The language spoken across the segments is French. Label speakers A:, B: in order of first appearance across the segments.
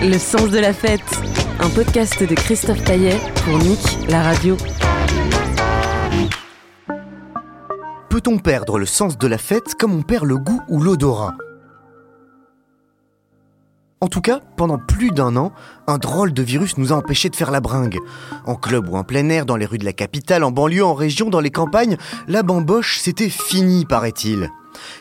A: Le sens de la fête, un podcast de Christophe Taillet pour Nick, la radio.
B: Peut-on perdre le sens de la fête comme on perd le goût ou l'odorat? En tout cas, pendant plus d'un an, un drôle de virus nous a empêchés de faire la bringue. En club ou en plein air, dans les rues de la capitale, en banlieue, en région, dans les campagnes, la bamboche, c'était fini, paraît-il.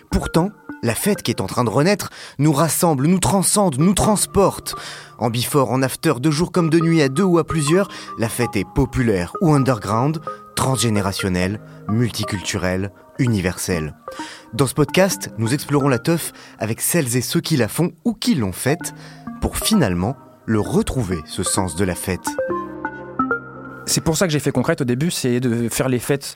B: Pourtant, la fête qui est en train de renaître nous rassemble, nous transcende, nous transporte. En before, en after, de jour comme de nuit, à deux ou à plusieurs, la fête est populaire ou underground, transgénérationnelle, multiculturelle, universelle. Dans ce podcast, nous explorons la teuf avec celles et ceux qui la font ou qui l'ont faite, pour finalement le retrouver, ce sens de la fête.
C: C'est pour ça que j'ai fait concrète au début, c'est de faire les fêtes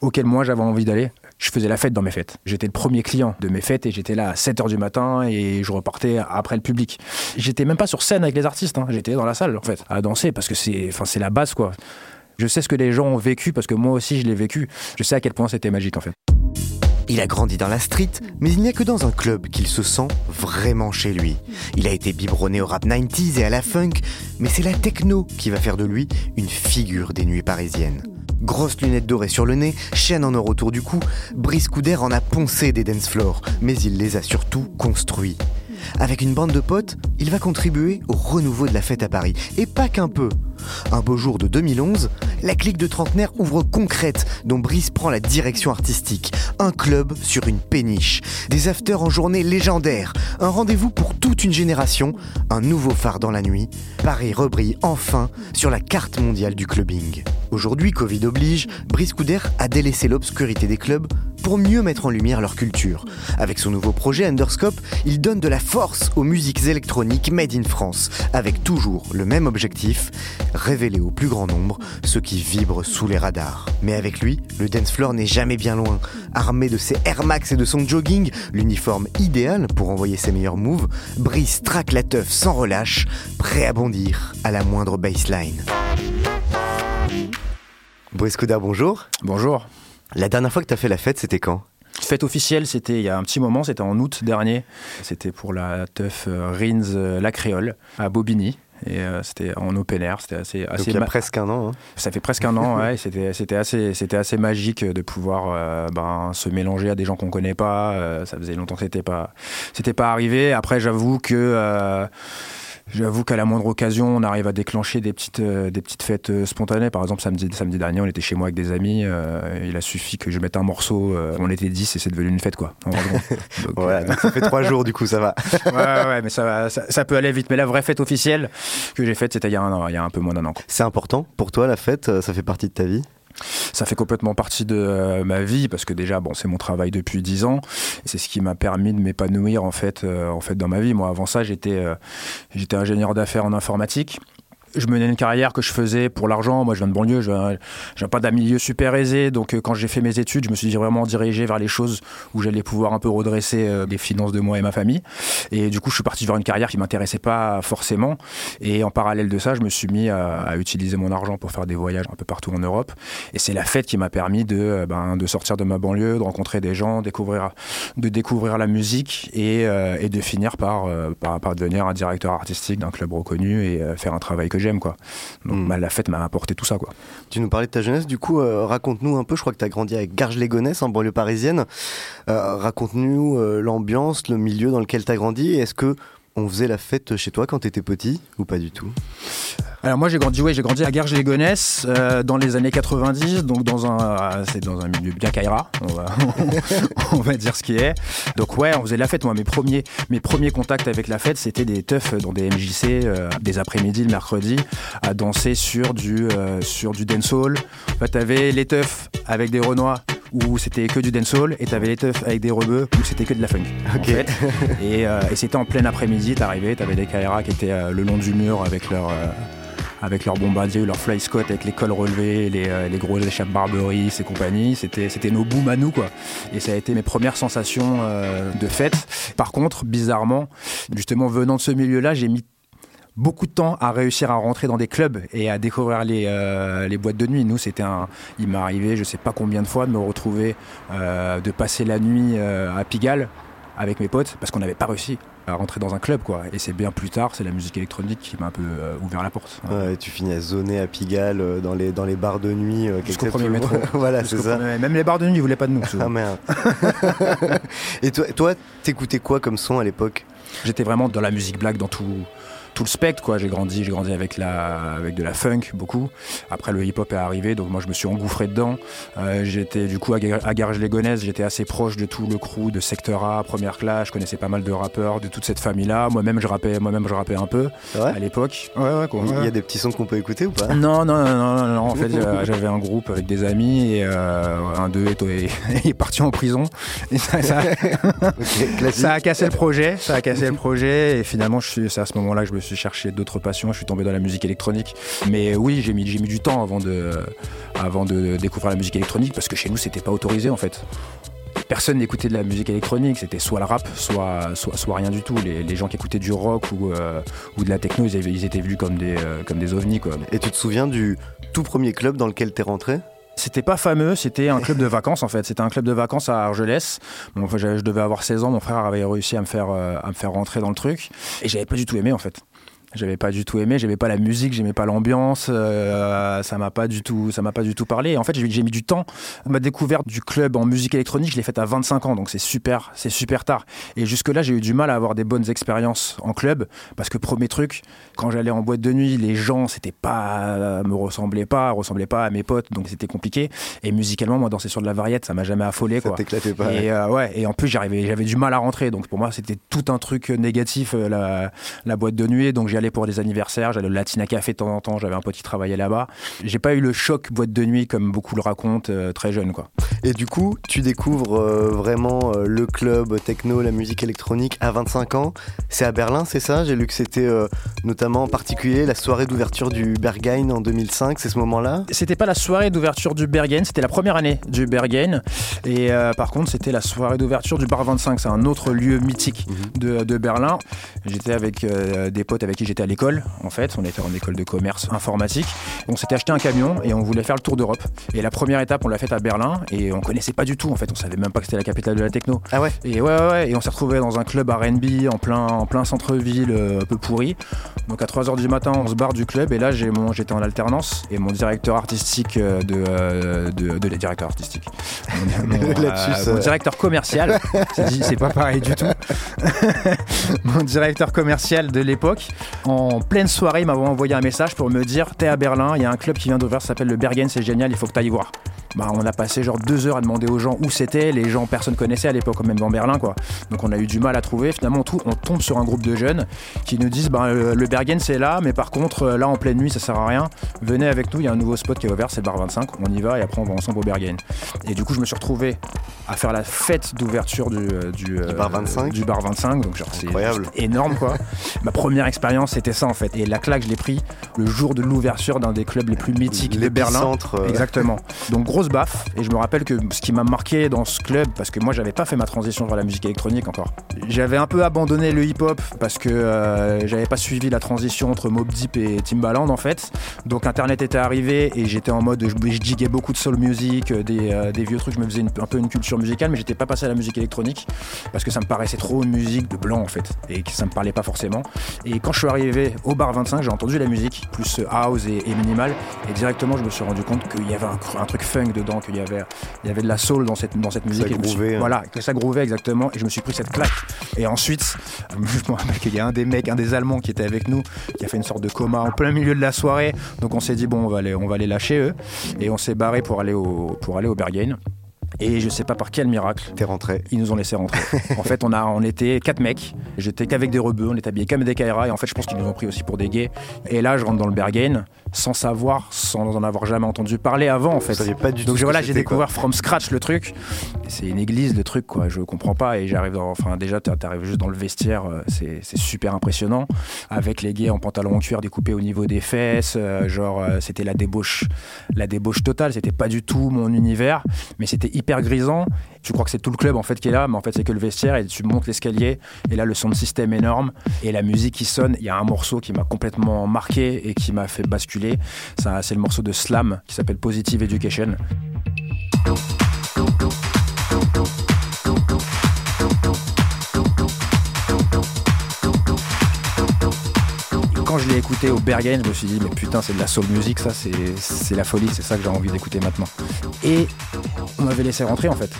C: auxquelles moi j'avais envie d'aller. Je faisais la fête dans mes fêtes. J'étais le premier client de mes fêtes et j'étais là à 7h du matin et je repartais après le public. J'étais même pas sur scène avec les artistes, hein. j'étais dans la salle en fait, à danser parce que c'est la base quoi. Je sais ce que les gens ont vécu parce que moi aussi je l'ai vécu. Je sais à quel point c'était magique en fait.
B: Il a grandi dans la street, mais il n'y a que dans un club qu'il se sent vraiment chez lui. Il a été biberonné au rap 90s et à la funk, mais c'est la techno qui va faire de lui une figure des nuits parisiennes. Grosses lunettes dorées sur le nez, chaîne en or autour du cou, Brice Couder en a poncé des dance floors, mais il les a surtout construits. Avec une bande de potes, il va contribuer au renouveau de la fête à Paris. Et pas qu'un peu. Un beau jour de 2011, la clique de trentenaires ouvre concrète, dont Brice prend la direction artistique. Un club sur une péniche. Des afters en journée légendaires. Un rendez-vous pour toute une génération. Un nouveau phare dans la nuit. Paris rebrille enfin sur la carte mondiale du clubbing. Aujourd'hui, Covid oblige, Brice Couder a délaissé l'obscurité des clubs pour mieux mettre en lumière leur culture. Avec son nouveau projet Underscope, il donne de la force aux musiques électroniques made in France, avec toujours le même objectif, révéler au plus grand nombre ceux qui vibrent sous les radars. Mais avec lui, le dance floor n'est jamais bien loin. Armé de ses Air Max et de son jogging, l'uniforme idéal pour envoyer ses meilleurs moves, Brice traque la teuf sans relâche, prêt à bondir à la moindre baseline. Brice Couder, bonjour.
C: Bonjour.
B: La dernière fois que tu as fait la fête, c'était quand?
C: Fête officielle, c'était il y a un petit moment, c'était en août dernier. C'était pour la teuf euh, Rins euh, La Créole à Bobigny. Et euh, c'était en open air, c'était assez, assez
B: Donc il y a presque un an. hein.
C: Ça fait presque un an, ouais. C'était, c'était assez, c'était assez magique de pouvoir euh, ben, se mélanger à des gens qu'on connaît pas. Euh, ça faisait longtemps que c'était pas, c'était pas arrivé. Après, j'avoue que, euh, j'avoue qu'à la moindre occasion, on arrive à déclencher des petites, euh, des petites fêtes euh, spontanées. Par exemple, samedi, samedi dernier, on était chez moi avec des amis. euh, il a suffi que je mette un morceau. euh, on était 10 et c'est devenu une fête, quoi. En. Donc, euh,
B: donc ça fait trois jours du coup, ça va.
C: ouais, ouais, mais ça, va- ça, ça peut aller vite. Mais la vraie fête officielle que j'ai faite, c'était il y a un an, il y a un peu moins d'un an.
B: C'est important pour toi la fête, ça fait partie de ta vie?
C: Ça fait complètement partie de euh, ma vie parce que déjà, bon, c'est mon travail depuis 10 ans. Et c'est ce qui m'a permis de m'épanouir en fait, euh, en fait dans ma vie. Moi, avant ça, j'étais euh, j'étais ingénieur d'affaires en informatique. Je menais une carrière que je faisais pour l'argent. Moi, je viens de banlieue, je viens, pas d'un milieu super aisé. Donc, euh, quand j'ai fait mes études, je me suis vraiment dirigé vers les choses où j'allais pouvoir un peu redresser euh, les finances de moi et ma famille. Et du coup, je suis parti vers une carrière qui m'intéressait pas forcément. Et en parallèle de ça, je me suis mis à, utiliser mon argent pour faire des voyages un peu partout en Europe. Et c'est la fête qui m'a permis de, euh, ben, de sortir de ma banlieue, de rencontrer des gens, découvrir, de découvrir la musique et, de finir par, par, par devenir un directeur artistique d'un club reconnu et faire un travail que j'aime. Quoi. Donc
B: Mm.
C: bah, la fête m'a apporté tout ça. Quoi.
B: Tu nous parlais de ta jeunesse, du coup, euh, raconte-nous un peu, je crois que tu as grandi avec Garges-les-Gonesse en banlieue parisienne. Euh, raconte-nous euh, l'ambiance, le milieu dans lequel tu as grandi. Est-ce que on faisait la fête chez toi quand tu étais petit ou pas du tout?
C: Alors moi j'ai grandi, ouais, j'ai grandi à Garges-les-Gonesse euh, dans les années 90, donc dans un, euh, c'est dans un milieu bien caïra, on va, on va dire ce qui est. Donc ouais, on faisait la fête. Moi mes premiers, mes premiers contacts avec la fête, c'était des teufs dans des MJC, euh, des après-midi, le mercredi, à danser sur du, euh, sur du dancehall. En fait, t'avais les teufs avec des renois où c'était que du dancehall et t'avais les teufs avec des rebeux où c'était que de la funk. en
B: Ok.
C: fait. Et, euh, et c'était en plein après-midi, t'arrivais, t'avais des Kaira qui étaient euh, le long du mur avec leur, euh, avec leur bombardier ou leur fly scott avec les cols relevés, les, euh, les échappes Barberis et compagnie. C'était, c'était nos booms à nous, quoi. Et ça a été mes premières sensations euh, de fête. Par contre, bizarrement, justement, venant de ce milieu-là, j'ai mis beaucoup de temps à réussir à rentrer dans des clubs et à découvrir les, euh, les boîtes de nuit. Nous, c'était un. Il m'est arrivé, je sais pas combien de fois, de me retrouver, euh, de passer la nuit euh, à Pigalle avec mes potes parce qu'on n'avait pas réussi à rentrer dans un club, quoi. Et c'est bien plus tard, c'est la musique électronique qui m'a un peu euh, ouvert la porte.
B: Ouais, Tu finis à zoner à Pigalle euh, dans les, dans les bars de nuit. euh,
C: Jusqu'au premier métro.
B: voilà, c'est ça.
C: Même les bars de nuit, ils voulaient pas de nous.
B: Ah merde. Et toi, toi, t'écoutais quoi comme son à l'époque?
C: J'étais vraiment dans la musique black, dans tout, tout le spectre. quoi. J'ai grandi, j'ai grandi avec, la, avec de la funk, beaucoup. Après, le hip-hop est arrivé, donc moi, je me suis engouffré dedans. Euh, j'étais du coup à, à Garges-les-Gonesse, j'étais assez proche de tout le crew de Secteur A, Première Classe. Je connaissais pas mal de rappeurs de toute cette famille-là. Moi-même, je rappais, moi-même, je rappais un peu à l'époque. Ouais, ouais, quoi.
B: Il y a des petits sons qu'on peut écouter ou pas?
C: Non, non, non, non, non, non. En fait, euh, j'avais un groupe avec des amis et euh, un d'eux est, est, est parti en prison. Et ça, ça-
B: Ok, classique.
C: ça a cassé le projet, ça a cassé le projet et finalement je suis, c'est à ce moment-là que je me suis cherché d'autres passions, je suis tombé dans la musique électronique. Mais oui, j'ai mis, j'ai mis du temps avant de, avant de découvrir la musique électronique parce que chez nous c'était pas autorisé en fait. Personne n'écoutait de la musique électronique, c'était soit le rap, soit, soit, soit rien du tout. Les, les gens qui écoutaient du rock ou, euh, ou de la techno, ils, étaient vus comme des, euh, comme des ovnis. Quoi.
B: Et tu te souviens du tout premier club dans lequel t'es rentré?
C: C'était pas fameux, c'était un club de vacances en fait. C'était un club de vacances à Argelès. Bon, je devais avoir 16 ans, mon frère avait réussi à me faire, euh, à me faire rentrer dans le truc. Et j'avais pas du tout aimé en fait. J'avais pas du tout aimé, j'aimais pas la musique, j'aimais pas l'ambiance, euh, ça m'a pas du tout, ça m'a pas du tout parlé. Et en fait, j'ai j'ai mis du temps. Ma découverte du club en musique électronique, je l'ai faite à 25 ans, donc c'est super, c'est super tard. Et jusque là, j'ai eu du mal à avoir des bonnes expériences en club parce que premier truc, quand j'allais en boîte de nuit, les gens, c'était pas, me ressemblaient pas, ressemblaient pas à mes potes, donc c'était compliqué. Et musicalement, moi, danser sur de la variette, ça m'a jamais affolé,
B: Ça
C: quoi.
B: t'éclatait pas
C: Et euh, ouais, et en plus j'arrivais, j'avais du mal à rentrer, donc pour moi c'était tout un truc négatif euh, la, la boîte de nuit. Donc pour des anniversaires, j'allais au Latina Café de temps en temps, j'avais un pote qui travaillait là-bas. J'ai pas eu le choc boîte de nuit comme beaucoup le racontent euh, très jeune quoi.
B: Et du coup, tu découvres euh, vraiment euh, le club techno, la musique électronique à 25 ans. C'est à Berlin, c'est ça? J'ai lu que c'était notamment en particulier la soirée d'ouverture du Berghain en 2005, c'est ce moment-là?
C: C'était pas la soirée d'ouverture du Bergen, c'était la première année du Bergen. Et par contre, c'était la soirée d'ouverture du Bar 25. C'est un autre lieu mythique de, de Berlin. J'étais avec des potes avec qui j'étais à l'école, en fait. On était en école de commerce informatique. On s'était acheté un camion et on voulait faire le tour d'Europe. Et la première étape, on l'a faite à Berlin et on connaissait pas du tout, en fait. On savait même pas que c'était la capitale de la techno.
B: Ah ouais
C: Et ouais, ouais, ouais. Et on s'est retrouvé dans un club R&B en plein, en plein centre-ville, euh, un peu pourri. Donc à 3h du matin, on se barre du club et là, j'ai mon, j'étais en alternance et mon directeur artistique euh, de, euh, de, de, directeur artistique. Mon, mon, euh, mon directeur commercial. c'est pas pareil du tout. mon directeur commercial de l'époque, en pleine soirée, il m'avait envoyé un message pour me dire T'es à Berlin, il y a un club qui vient d'ouvrir, ça s'appelle le Bergen, c'est génial, il faut que tu ailles voir. bah, on a passé genre deux heures à demander aux gens où c'était. Les gens, personne connaissait à l'époque, même dans Berlin, quoi. Donc on a eu du mal à trouver. Finalement, tout, on tombe sur un groupe de jeunes qui nous disent bah, euh, le Bergen c'est là, mais par contre, euh, là en pleine nuit, ça sert à rien. Venez avec nous, il y a un nouveau spot qui est ouvert, c'est le bar 25. On y va et après on va ensemble au Bergen. Et du coup, je me suis retrouvé à faire la fête d'ouverture du, du, euh,
B: bar 25.
C: du bar 25. Donc, genre, c'est énorme, quoi. Ma première expérience, c'était ça, en fait. Et la claque, je l'ai pris le jour de l'ouverture d'un des clubs les plus mythiques de Berlin.
B: L'épicentre, euh,
C: Exactement. Donc, grosse baffe. Et je me rappelle que ce qui m'a marqué dans ce club, parce que moi, j'avais pas fait ma transition vers la musique électronique encore. J'avais un peu abandonné le hip-hop parce que euh, j'avais pas suivi la transition entre Mob Deep et Timbaland, en fait. Donc, Internet était arrivé et j'étais en mode, je, je diguais beaucoup de soul music, euh, des, euh, des vieux trucs. Je me faisais une- un peu une culture musicale, mais j'étais pas passé à la musique électronique parce que ça me paraissait trop une musique de blanc en fait et que ça me parlait pas forcément. Et quand je suis arrivé au bar 25, j'ai entendu la musique plus house et, et minimal et directement je me suis rendu compte qu'il y avait un, truc funk dedans, qu'il y avait il y avait de la soul dans cette dans cette musique. Et suis-
B: groovait, hein.
C: Voilà, que ça grouvait exactement et je me suis pris cette claque. Et ensuite, je me rappelle qu'il y a un des mecs, un des Allemands qui était avec nous, qui a fait une sorte de coma en plein milieu de la soirée. Donc on s'est dit bon, on va les on va les lâcher eux et on s'est barré pour aller au pour aller au Berghain. Et je sais pas par quel miracle,
B: T'es rentré.
C: ils nous ont laissé rentrer. en fait, on, a, on était quatre mecs. J'étais qu'avec des rebeux, on était habillés comme des Kaira. Et en fait, je pense qu'ils nous ont pris aussi pour des gays. Et là, je rentre dans le Berghain sans savoir, sans en avoir jamais entendu parler avant, en fait.
B: Pas du
C: Donc voilà, j'ai découvert from scratch le truc. C'est une église, le truc, quoi. Je comprends pas. Et j'arrive, dans- enfin, déjà, t'a- t'arrives juste dans le vestiaire, euh, c'est super impressionnant. Avec les gays en pantalon en cuir découpés au niveau des fesses. euh, genre, euh, c'était la débauche, la débauche totale. C'était pas du tout mon univers, mais c'était hyper grisant. Tu crois que c'est tout le club en fait qui est là, mais en fait c'est que le vestiaire et tu montes l'escalier et là le son de système énorme et la musique qui sonne. Il y a un morceau qui m'a complètement marqué et qui m'a fait basculer. C'est le morceau de Slam qui s'appelle Positive Education. Quand je l'ai écouté au Bergen, je me suis dit, mais putain, c'est de la soul music, ça, c'est la folie, c'est ça que j'ai envie d'écouter maintenant. Et on m'avait laissé rentrer en fait.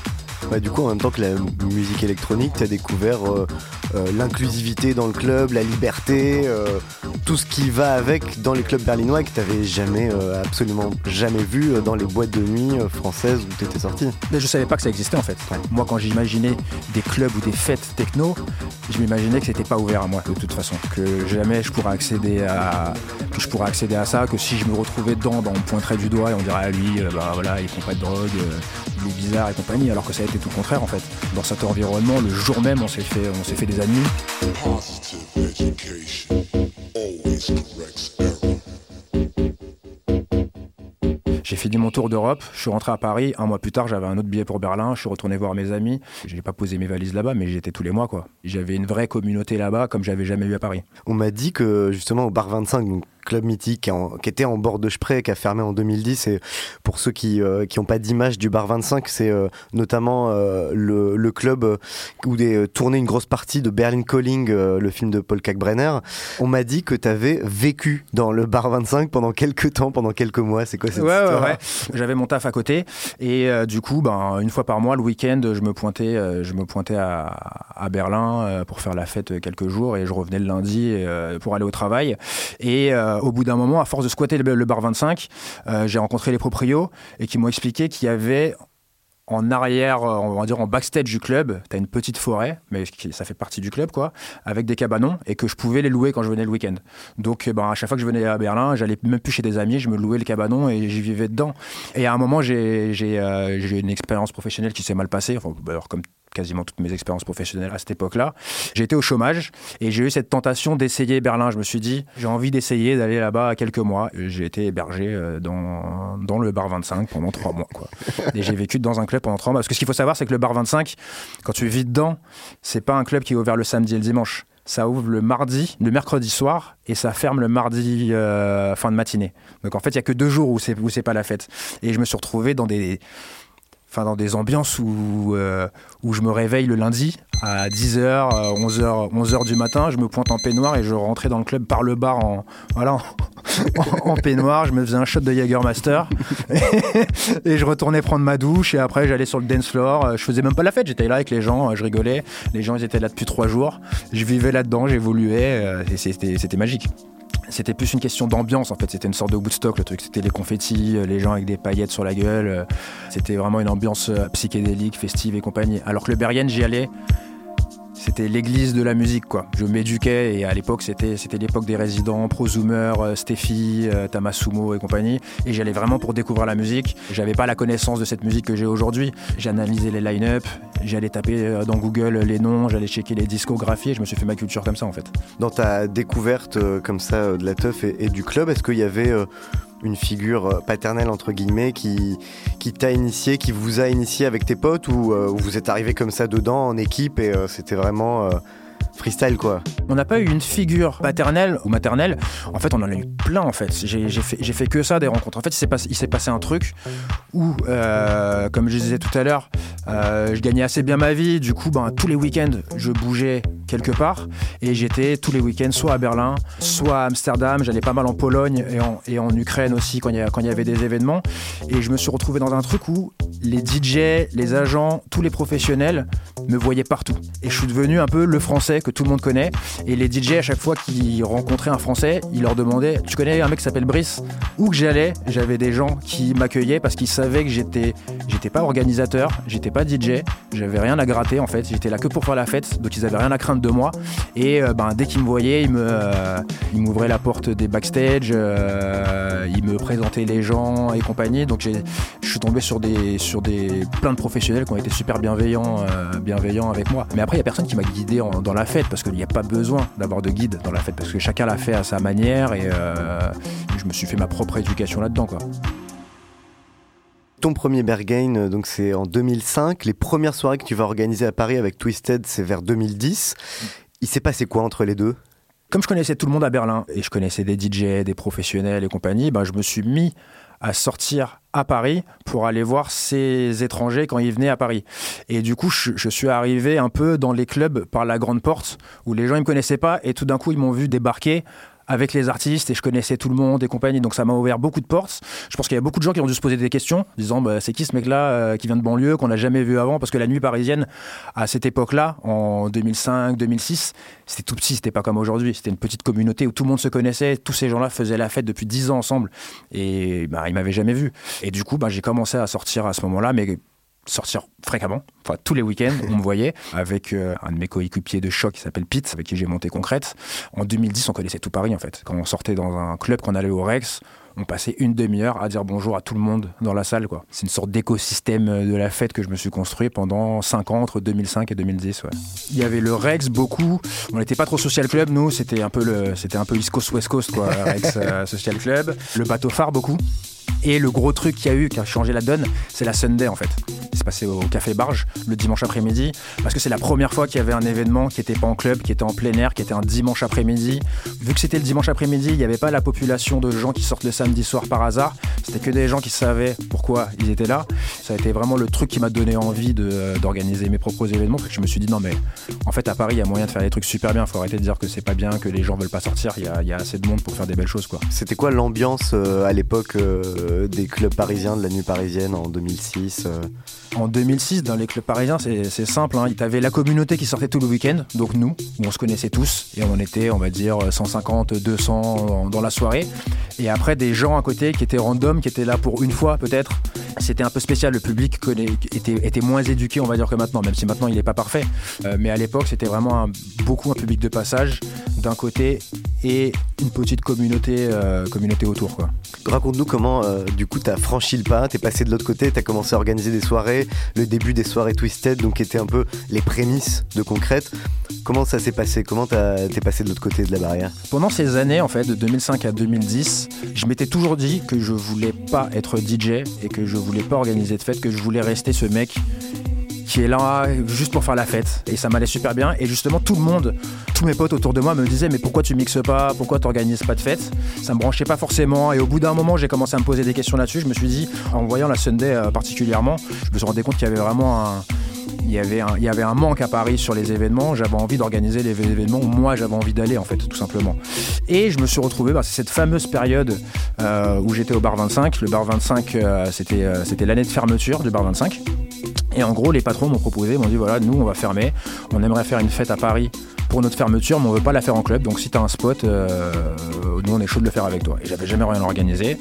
B: Bah, du coup, en même temps que la musique électronique, t'as découvert euh, euh, l'inclusivité dans le club, la liberté, euh, tout ce qui va avec dans les clubs berlinois que t'avais jamais, absolument jamais vu dans les boîtes de nuit françaises où t'étais sorti.
C: Mais je savais pas que ça existait en fait. Moi, quand j'imaginais des clubs ou des fêtes techno, je m'imaginais que c'était pas ouvert à moi de toute façon, que jamais je pourrais accéder à, que je pourrais accéder à ça, que si je me retrouvais dedans, on pointerait du doigt et on dirait à lui, bah voilà, il prend pas de drogue, bizarre et compagnie, alors que ça a été tout le contraire en fait. Dans cet environnement, le jour même, on s'est fait, on s'est fait des amis. J'ai fini mon tour d'Europe, je suis rentré à Paris. Un mois plus tard, j'avais un autre billet pour Berlin. Je suis retourné voir mes amis. Je n'ai pas posé mes valises là-bas, mais j'y étais tous les mois. quoi. J'avais une vraie communauté là-bas, comme j'avais jamais eu à Paris.
B: On m'a dit que justement au bar 25, donc club mythique qui, en- qui était en bord de Spree, qui a fermé en 2010, et pour ceux qui n'ont pas d'image du bar 25, c'est euh, notamment euh, le, le club euh, où est euh, tourné une grosse partie de Berlin Calling, euh, le film de Paul Kalkbrenner. On m'a dit que tu avais vécu dans le bar 25 pendant quelques temps, pendant quelques mois. C'est quoi cette
C: Ouais, ouais,
B: histoire
C: ouais. J'avais mon taf à côté et euh, du coup, ben, une fois par mois, le week-end, je me pointais, euh, je me pointais à, à Berlin euh, pour faire la fête euh, quelques jours et je revenais le lundi euh, pour aller au travail. Et euh, au bout d'un moment, à force de squatter le, bar 25, euh, j'ai rencontré les proprios et qui m'ont expliqué qu'il y avait en arrière, euh, on va dire en backstage du club, t'as une petite forêt, mais ça fait partie du club, quoi, avec des cabanons et que je pouvais les louer quand je venais le week-end. Donc, eh ben, à chache fois que je venais à Berlin, j'allais même plus chez des amis, je me louais le cabanon et j'y vivais dedans. Et à un moment, j'ai euh, une expérience professionnelle qui s'est mal passée, enfin, comme quasiment toutes mes expériences professionnelles à cette époque-là. J'étais au chômage et j'ai eu cette tentation d'essayer Berlin. Je me suis dit, j'ai envie d'essayer d'aller là-bas quelques mois. J'ai été hébergé euh, dans, dans le bar 25 pendant trois mois. Et j'ai vécu dans un club pendant trois mois. Parce que ce qu'il faut savoir, c'est que le bar 25, quand tu vis dedans, c'est pas un club qui est ouvert le samedi et le dimanche. Ça ouvre le mardi, le mercredi soir, et ça ferme le mardi euh, fin de matinée. Donc en fait, il y a que deux jours où c'est où c'est pas la fête. Et je me suis retrouvé dans des enfin dans des ambiances où, euh, où je me réveille le lundi à 10h, 11h, 11h du matin, je me pointe en peignoir et je rentrais dans le club par le bar en, voilà, en, peignoir, je me faisais un shot de Jägermaster et, et je retournais prendre ma douche et après j'allais sur le dance floor, je faisais même pas la fête, j'étais là avec les gens, je rigolais, les gens ils étaient là depuis trois jours, je vivais là-dedans, j'évoluais, euh, et c'était magique. C'était plus une question d'ambiance en fait. C'était une sorte de Woodstock le truc. C'était les confettis, euh, les gens avec des paillettes sur la gueule. euh, C'était vraiment une ambiance euh, psychédélique, festive et compagnie. Alors que le Berrien, j'y allais. C'était l'église de la musique, quoi. Je m'éduquais et à l'époque, c'était, l'époque des résidents, Prosumer, euh, Steffi, euh, Tamasumo et compagnie. Et j'allais vraiment pour découvrir la musique. J'avais pas la connaissance de cette musique que j'ai aujourd'hui. J'analysais les line-up, j'allais taper euh, dans Google les noms, j'allais checker les discographies et je me suis fait ma culture comme ça, en fait.
B: Dans ta découverte comme ça de la teuf et, du club, est-ce qu'il y avait une figure euh, paternelle entre guillemets qui, t'a initié, qui vous a initié avec tes potes ou euh, ou vous êtes arrivé comme ça dedans en équipe et euh, c'était vraiment freestyle quoi?
C: On n'a pas eu une figure paternelle ou maternelle. En fait, on en a eu plein. En fait, j'ai fait, que ça des rencontres. En fait, il s'est passé, passé un truc où, comme je disais tout à l'heure, euh, je gagnais assez bien ma vie. Du coup, ben, tous les week-ends, je bougeais quelque part et j'étais tous les week-ends soit à Berlin, soit à Amsterdam. J'allais pas mal en Pologne et en, Ukraine aussi quand il y, a- quand il y avait des événements. Et je me suis retrouvé dans un truc où les DJ, les agents, tous les professionnels me voyaient partout. Et je suis devenu un peu le français que tout le monde connaît. Et les DJ, à chaque fois qu'ils rencontraient un français, ils leur demandaient Tu connais un mec qui s'appelle Brice? Où que j'allais, j'avais des gens qui m'accueillaient parce qu'ils savaient que j'étais, j'étais pas organisateur, j'étais pas DJ, j'avais rien à gratter en fait. J'étais là que pour faire la fête, donc ils avaient rien à craindre de moi. Et euh, ben, dès qu'ils me voyaient, ils, euh, m'ouvraient la porte des backstage, euh, ils me présentaient les gens et compagnie. Donc je suis tombé sur des, sur plein de professionnels qui ont été super bienveillants, bienveillants avec moi. Mais après, il y a personne qui m'a guidé dans la fête parce qu'il n'y a pas besoin d'avoir de guide dans la fête parce que chacun l'a fait à sa manière et je me suis fait ma propre éducation là-dedans, quoi.
B: Ton premier Berghain, euh, donc c'est en 2005. Les premières soirées que tu vas organiser à Paris avec Twisted, c'est vers 2010. Il s'est passé quoi entre les deux?
C: Comme je connaissais tout le monde à Berlin et je connaissais des DJ, des professionnels et compagnie, ben je me suis mis à sortir à Paris pour aller voir ces étrangers quand ils venaient à Paris. Et du coup, je, je suis arrivé un peu dans les clubs par la grande porte où les gens ne me connaissaient pas et tout d'un coup, ils m'ont vu débarquer avec les artistes et je connaissais tout le monde et compagnie. Donc ça m'a ouvert beaucoup de portes. Je pense qu'il y a beaucoup de gens qui ont dû se poser des questions, disant bah, c'est qui ce mec-là euh, qui vient de banlieue, qu'on n'a jamais vu avant? Parce que la nuit parisienne, à cette époque-là, en 2005-2006, c'était tout petit, c'était pas comme aujourd'hui. C'était une petite communauté où tout le monde se connaissait, tous ces gens-là faisaient la fête depuis 10 ans ensemble et bah, ils m'avaient jamais vu. Et du coup, bah, j'ai commencé à sortir à ce moment-là, mais sortir fréquemment, enfin tous les week-ends, on me voyait avec euh, un de mes coéquipiers de choc qui s'appelle Pete, avec qui j'ai monté concrète. En 2010, on connaissait tout Paris en fait. Quand on sortait dans un club, qu'on allait au Rex, on passait une demi-heure à dire bonjour à tout le monde dans la salle. quoi. C'est une sorte d'écosystème de la fête que je me suis construit pendant 5 ans, entre 2005 et 2010. ouais. Il y avait le Rex beaucoup. On n'était pas trop social club, nous. C'était un peu le, c'était un peu East Coast West Coast quoi. Rex euh, social club. Le bateau phare beaucoup. Et le gros truc qu'il y a eu, qui a changé la donne, c'est la Sunday en fait. Il s'est passé au Café Barge le dimanche après-midi, parce que c'est la première fois qu'il y avait un événement qui n'était pas en club, qui était en plein air, qui était un dimanche après-midi. Vu que c'était le dimanche après-midi, il n'y avait pas la population de gens qui sortent le samedi soir par hasard. C'était que des gens qui savaient pourquoi ils étaient là. Ça a été vraiment le truc qui m'a donné envie de- d'organiser mes propres événements, parce que je me suis dit non mais en fait à Paris il y a moyen de faire des trucs super bien. Faut arrêter de dire que c'est pas bien, que les gens veulent pas sortir. Il y a, il y a assez de monde pour faire des belles choses quoi.
B: C'était quoi l'ambiance euh, à l'époque euh, des clubs parisiens, de la nuit parisienne en 2006 euh
C: En 2006, dans les clubs parisiens, c'est simple. Hein. Tu avais la communauté qui sortait tout le week-end, donc nous, où on se connaissait tous, et on était, on va dire, 150, 200 en- dans la soirée. Et après, des gens à côté qui étaient random, qui étaient là pour une fois peut-être. C'était un peu spécial. Le public était, était moins éduqué, on va dire, que maintenant, même si maintenant il n'est pas parfait. Euh, mais à l'époque, c'était vraiment un- beaucoup un public de passage d'un côté et une petite communauté, euh, communauté autour. Quoi.
B: Raconte-nous comment, euh, du coup, t'as franchi le pas, t'es passé de l'autre côté, t'as commencé à organiser des soirées, le début des soirées Twisted, donc qui étaient un peu les prémices de concrète. Comment ça s'est passé? Comment t'es passé de l'autre côté de la barrière?
C: Pendant ces années, en fait, de 2005 à 2010, je m'étais toujours dit que je voulais pas être DJ et que je voulais pas organiser de fête, que je voulais rester ce mec qui est là juste pour faire la fête. Et ça m'allait super bien. Et justement, tout le monde, tous mes potes autour de moi me disaient Mais pourquoi tu mixes pas? Pourquoi tu organises pas de fête? Ça me branchait pas forcément. Et au bout d'un moment, j'ai commencé à me poser des questions là-dessus. Je me suis dit, en voyant la Sunday euh, particulièrement, je me suis rendu compte qu'il y avait vraiment un. Il y, avait manque à Paris sur les événements. J'avais envie d'organiser les événements où moi j'avais envie d'aller, en fait, tout simplement. Et je me suis retrouvé, bah, c'est cette fameuse période euh, où j'étais au bar 25. Le bar 25, euh, c'était euh, c'était l'année de fermeture du bar 25. Et en gros, les patrons m'ont proposé, m'ont dit voilà, nous on va fermer, on aimerait faire une fête à Paris pour notre fermeture, mais on veut pas la faire en club. Donc si tu as un spot, euh, nous on est chaud de le faire avec toi. Et j'avais jamais rien organisé.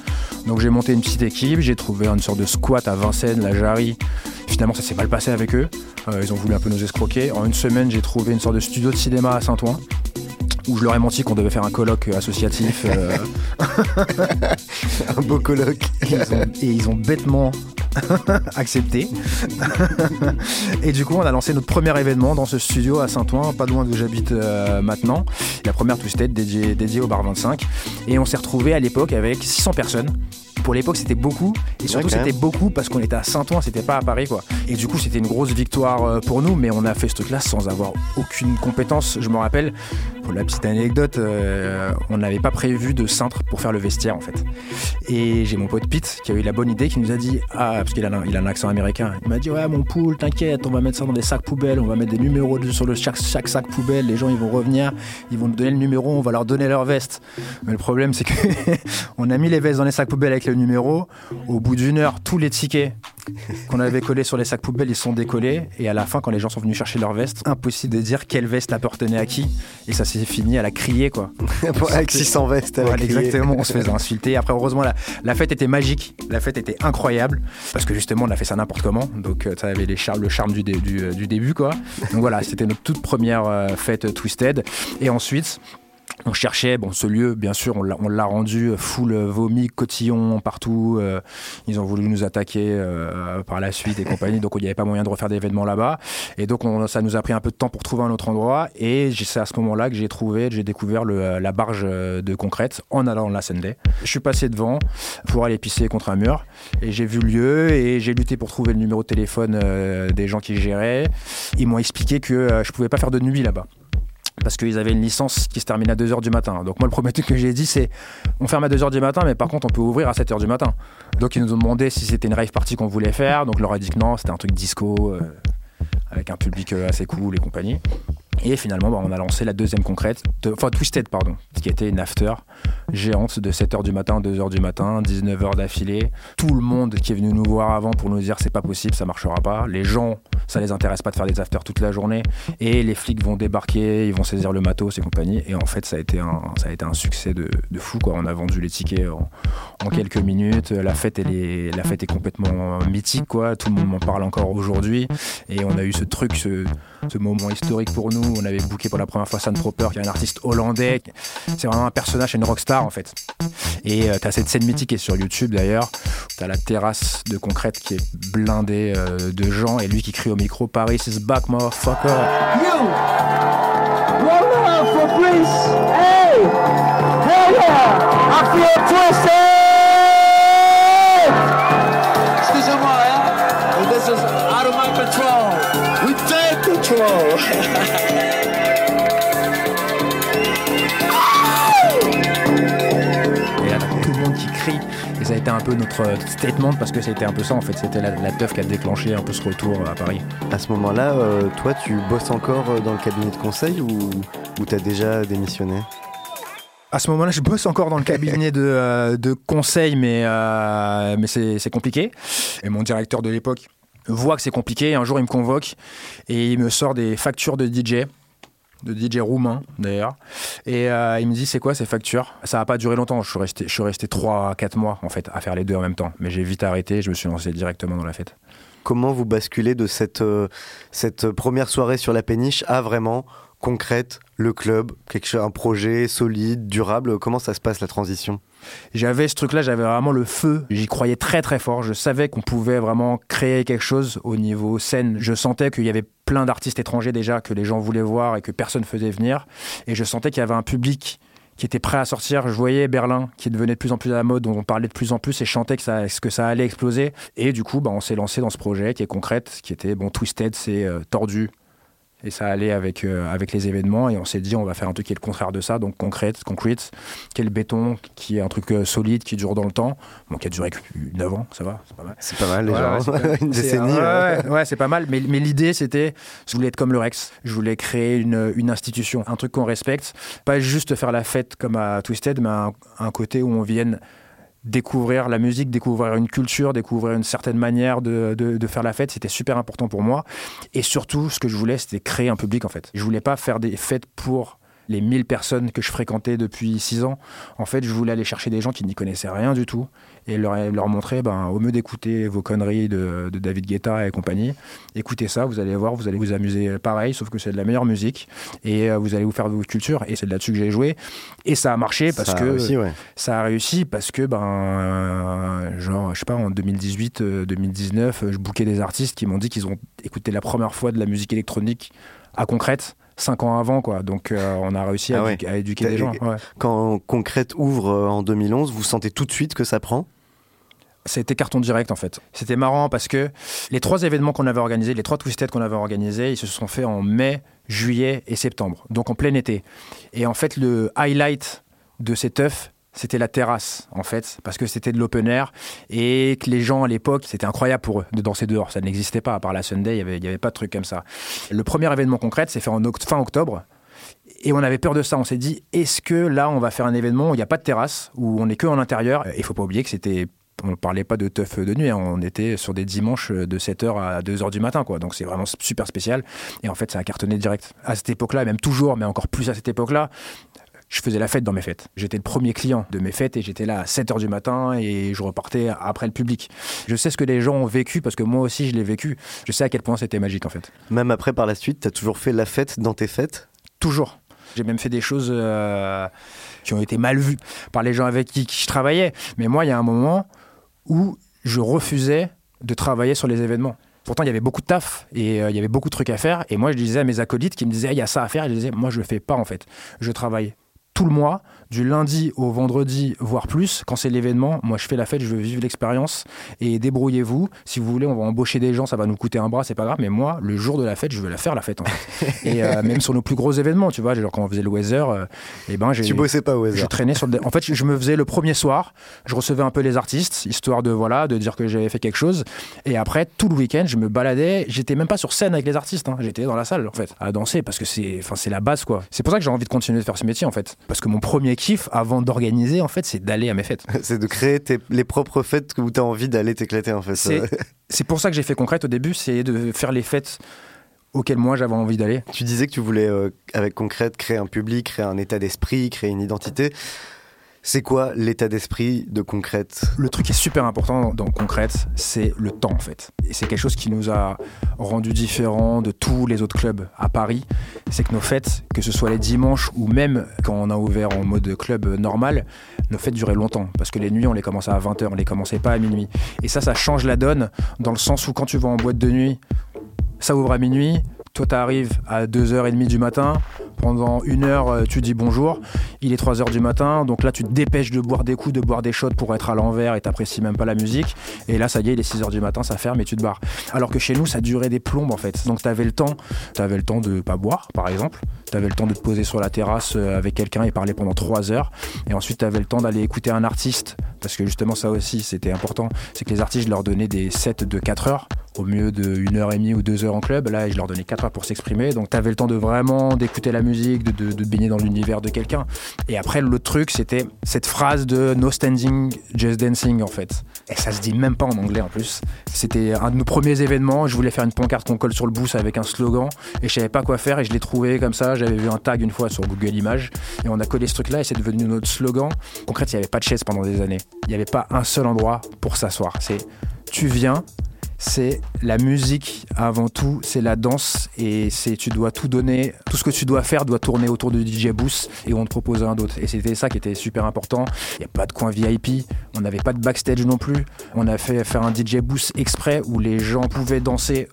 C: Donc j'ai monté une petite équipe, j'ai trouvé une sorte de squat à Vincennes, la Jarry. Finalement, ça s'est mal passé avec eux. Euh, ils ont voulu un peu nous escroquer. En une semaine, j'ai trouvé une sorte de studio de cinéma à Saint-Ouen. Où je leur ai menti qu'on devait faire un colloque associatif. euh,
B: Un beau colloque.
C: ils ont- et ils ont bêtement accepté. et du coup, on a lancé notre premier événement dans ce studio à Saint-Ouen, pas loin d'où j'habite euh, maintenant. La première Twisted dédiée, dédiée au bar 25. Et on s'est retrouvé à l'époque avec 600 personnes. Pour l'époque, c'était beaucoup. Et surtout, c'était beaucoup parce qu'on était à Saint-Ouen, c'était pas à Paris, quoi. Et du coup, c'était une grosse victoire euh, pour nous, mais on a fait ce truc-là sans avoir aucune compétence. Je me rappelle, pour la petite anecdote, euh, on n'avait pas prévu de cintre pour faire le vestiaire, en fait. Et j'ai mon pote Pete qui a eu la bonne idée, qui nous a dit Ah, parce qu'il a, un- il a un accent américain. Il m'a dit Ouais, mon poule, t'inquiète, on va mettre ça dans des sacs poubelles, on va mettre des numéros sur le, chaque, chaque sac poubelle. Les gens, ils vont revenir, ils vont nous donner le numéro, on va leur donner leur veste. Mais le problème, c'est que on a mis les vestes dans les sacs poubelles avec le numéro. Au bout d'une heure, tous les tickets qu'on avait collés sur les sacs poubelles, ils sont décollés. Et à la fin, quand les gens sont venus chercher leur veste, impossible de dire quelle veste appartenait à qui. Et ça s'est fini à la crier, quoi.
B: Avec 600 vestes. à la
C: Voilà,
B: criée.
C: exactement, on se faisait insulter. Après, heureusement, la, la fête était magique, la fête était incroyable, parce que justement, on a fait ça n'importe comment. Donc, euh, ça avait les char- le charme du, dé- du, euh, du début, quoi. Donc voilà, c'était notre toute première euh, fête Twisted. Et ensuite, on cherchait, bon, ce lieu, bien sûr, on l'a- rendu euh, full euh, vomi, cotillon partout. euh, ils ont voulu nous attaquer par la suite et compagnie, donc il n'y avait pas moyen de refaire d'événements là-bas. Et donc, on- ça nous a pris un peu de temps pour trouver un autre endroit. Et c'est à ce moment-là que j'ai trouvé, j'ai découvert la barge de concrète en allant la Sunday. Je suis passé devant pour aller pisser contre un mur. Et j'ai vu le lieu et j'ai lutté pour trouver le numéro de téléphone des gens qui géraient. Ils m'ont expliqué que je pouvais pas faire de nuit là-bas parce qu'ils avaient une licence qui se termine à 2h du matin. Donc moi, le premier truc que j'ai dit, c'est on ferme à 2h du matin, mais par contre, on peut ouvrir à 7h du matin. Donc ils nous ont demandé si c'était une rave party qu'on voulait faire. Donc leur ai dit que non, c'était un truc disco, euh, avec un public euh, assez cool et compagnie. Et finalement, bah, on a lancé la deuxième concrète, de- enfin Twisted, pardon, qui était une after géante de 7h du matin, 2h du matin, 19h d'affilée. Tout le monde qui est venu nous voir avant pour nous dire c'est pas possible, ça marchera pas. Les gens, ça les intéresse pas de faire des afters toute la journée. Et les flics vont débarquer, ils vont saisir le matos et compagnie. Et en fait, ça a été un, ça a été un succès de, de fou. Quoi. On a vendu les tickets en, en quelques minutes. La fête, elle est, la fête est complètement mythique. Quoi. Tout le monde m'en parle encore aujourd'hui. Et on a eu ce truc, ce, ce moment historique pour nous. On avait booké pour la première fois Sam Proper, qui est un artiste hollandais. C'est vraiment un personnage, une rockstar en fait. Et euh, t'as cette scène mythique qui est sur YouTube d'ailleurs. T'as la terrasse de concrète qui est blindée euh, de gens et lui qui crie au micro Paris is back, motherfucker.
D: You! One for Greece! Hey! Hell yeah! I feel!
C: Crie. Et ça a été un peu notre statement parce que c'était un peu ça en fait. C'était la, la teuf qui a déclenché un peu ce retour à Paris.
B: À ce moment-là, euh, toi, tu bosses encore euh, dans le cabinet de conseil ou, ou t'as déjà démissionné?
C: À ce moment-là, je bosse encore dans le cabinet de, euh, de conseil, mais, euh, mais c'est compliqué. Et mon directeur de l'époque voit que c'est compliqué. Un jour, il me convoque et il me sort des factures de DJ, de DJ roumain d'ailleurs. Et euh, il me dit C'est quoi ces factures? Ça n'a pas duré longtemps. Je suis resté, resté 3-4 mois en fait à faire les deux en même temps. Mais j'ai vite arrêté. Je me suis lancé directement dans la fête.
B: Comment vous basculez de cette, euh, cette première soirée sur la péniche à vraiment concrète, le club, quelque chose, un projet solide, durable Comment ça se passe la transition?
C: J'avais ce truc-là, j'avais vraiment le feu. J'y croyais très très fort. Je savais qu'on pouvait vraiment créer quelque chose au niveau scène. Je sentais qu'il y avait plein d'artistes étrangers déjà que les gens voulaient voir et que personne faisait venir. Et je sentais qu'il y avait un public qui était prêt à sortir. Je voyais Berlin qui devenait de plus en plus à la mode, dont on parlait de plus en plus et je chantais que ça, que ça allait exploser. Et du coup, bah, on s'est lancé dans ce projet qui est concrète, qui était bon, Twisted, c'est euh, tordu. Et ça allait avec, euh, avec les événements. Et on s'est dit, on va faire un truc qui est le contraire de ça, donc concrète, concrete, qui est le béton, qui est un truc euh, solide, qui dure dans le temps. Bon, qui a duré que 9 ans, ça va, c'est pas mal.
B: C'est pas mal déjà,
C: ouais, pas-
B: une décennie.
C: ouais,
B: euh.
C: ouais, ouais, c'est pas mal. Mais, mais l'idée, c'était, je voulais être comme le Rex. Je voulais créer une, une institution, un truc qu'on respecte. Pas juste faire la fête comme à Twisted, mais un, un côté où on vienne découvrir la musique, découvrir une culture, découvrir une certaine manière de, de- faire la fête. C'était super important pour moi. Et surtout, ce que je voulais, c'était créer un public en fait. Je voulais pas faire des fêtes pour les 1000 personnes que je fréquentais depuis 6 ans. En fait, je voulais aller chercher des gens qui n'y connaissaient rien du tout et leur, leur montrer, ben, au mieux d'écouter vos conneries de, de David Guetta et compagnie, écoutez ça, vous allez voir, vous allez vous amuser pareil, sauf que c'est de la meilleure musique et euh, vous allez vous faire de votre culture. Et c'est là-dessus que j'ai joué. Et ça a marché parce
B: Ça a
C: que
B: réussi, ouais.
C: ça a réussi parce que, ben, euh, genre, je sais pas, en 2018, euh, 2019, euh, je bookais des artistes qui m'ont dit qu'ils ont écouté la première fois de la musique électronique à concrète. Cinq ans avant, quoi. Donc, euh, on a réussi à,
B: Ah ouais.
C: édu- à éduquer des gens. ouais.
B: Quand Concrète ouvre euh, en 2011, vous sentez tout de suite que ça prend?
C: C'était carton direct en fait. C'était marrant parce que les trois événements qu'on avait organisés, les trois Twisted qu'on avait organisés, ils se sont faits en mai, juillet et septembre, donc en plein été. Et en fait, le highlight de ces teufs, c'était la terrasse en fait, parce que c'était de l'open air et que les gens à l'époque, c'était incroyable pour eux de danser dehors. Ça n'existait pas à part la Sunday, il n'y avait, avait pas de truc comme ça. Le premier événement concret s'est fait en fin octobre. Et on avait peur de ça. On s'est dit, est-ce que là, on va faire un événement où il n'y a pas de terrasse, où on est que en intérieur? Il faut pas oublier que c'était. On ne parlait pas de teuf de nuit, hein. on était sur des dimanches de 7h à 2h du matin, quoi. Donc c'est vraiment super spécial. Et en fait, ça a cartonné direct. À cette époque-là, même toujours, mais encore plus à cette époque-là, je faisais la fête dans mes fêtes. J'étais le premier client de mes fêtes et j'étais là à 7h du matin et je repartais après le public. Je sais ce que les gens ont vécu parce que moi aussi je l'ai vécu. Je sais à quel point c'était magique en fait.
B: Même après, par la suite, t'as toujours fait la fête dans tes fêtes?
C: Toujours. J'ai même fait des choses euh, qui ont été mal vues par les gens avec qui, qui je travaillais. Mais moi, il y a un moment où je refusais de travailler sur les événements. Pourtant, il y avait beaucoup de taf et euh, il y avait beaucoup de trucs à faire. Et moi, je disais à mes acolytes qui me disaient, il y a ça à faire. Et je disais, moi, je le fais pas en fait. Je travaille tout le mois, du lundi au vendredi, voire plus. Quand c'est l'événement, moi, je fais la fête, je veux vivre l'expérience. Et débrouillez-vous. Si vous voulez, on va embaucher des gens, ça va nous coûter un bras, c'est pas grave. Mais moi, le jour de la fête, je veux la faire la fête en fait. et euh, même sur nos plus gros événements, tu vois, genre quand on faisait le Weather, euh, eh ben, j'ai
B: Tu bossais pas au
C: je
B: hasard.
C: traînais sur le... En fait, je je me faisais le premier soir, je recevais un peu les artistes, histoire de voilà, de dire que j'avais fait quelque chose. Et après, tout le week-end, je me baladais. J'étais même pas sur scène avec les artistes. hein. J'étais dans la salle, en fait, à danser, parce que c'est la base, quoi. C'est pour ça que j'ai envie de continuer de faire ce métier, en fait. Parce que mon premier kiff, avant d'organiser, en fait, c'est d'aller à mes fêtes.
B: C'est de créer tes- les propres fêtes où t'as envie d'aller t'éclater en fait.
C: C'est, c'est pour ça que j'ai fait concrète au début, c'est de faire les fêtes auxquelles moi j'avais envie d'aller.
B: Tu disais que tu voulais, euh, avec Concrète, créer un public, créer un état d'esprit, créer une identité. C'est quoi l'état d'esprit de Concrète?
C: Le truc qui est super important dans Concrète, c'est le temps en fait. Et c'est quelque chose qui nous a rendu différents de tous les autres clubs à Paris. C'est que nos fêtes, que ce soit les dimanches ou même quand on a ouvert en mode club normal, nos fêtes duraient longtemps. Parce que les nuits, on les commençait à 20h, on les commençait pas à minuit. Et ça, ça change la donne dans le sens où quand tu vas en boîte de nuit, ça ouvre à minuit. Toi, tu arrives à 2h30 du matin. Pendant une heure, euh, tu dis bonjour. Il est 3h du matin. Donc là, tu te dépêches de boire des coups, de boire des shots pour être à l'envers et t'apprécies même pas la musique. Et là, ça y est, il est 6h du matin, ça ferme et tu te barres. Alors que chez nous, ça durait des plombes en fait. Donc t'avais le temps. T'avais le temps de pas boire, par exemple. T'avais le temps de te poser sur la terrasse euh, avec quelqu'un et parler pendant 3 heures. Et ensuite, t'avais le temps d'aller écouter un artiste. Parce que justement, ça aussi, c'était important. C'est que les artistes, je leur donnais des sets de 4 heures au mieux de 1h30 ou 2 heures en club. Là, je leur donnais 4 heures pour s'exprimer. Donc, tu avais le temps de vraiment d'écouter la musique, de, de, de baigner dans l'univers de quelqu'un. Et après, l'autre truc, c'était cette phrase de no standing, just dancing, en fait. Et ça se dit même pas en anglais en plus. C'était un de nos premiers événements. Je voulais faire une pancarte qu'on colle sur le boost avec un slogan. Et je savais pas quoi faire. Et je l'ai trouvé comme ça. J'avais vu un tag une fois sur Google Images. Et on a collé ce truc-là. Et c'est devenu notre slogan. Concrètement, il n'y avait pas de chaise pendant des années. Il n'y avait pas un seul endroit pour s'asseoir. C'est tu viens, c'est la musique avant tout, c'est la danse et c'est tu dois tout donner, tout ce que tu dois faire doit tourner autour du DJ booth et on te propose un d'autre. Et c'était ça qui était super important. Il n'y a pas de coin VIP, on n'avait pas de backstage non plus. On a fait faire un DJ booth exprès où les gens pouvaient danser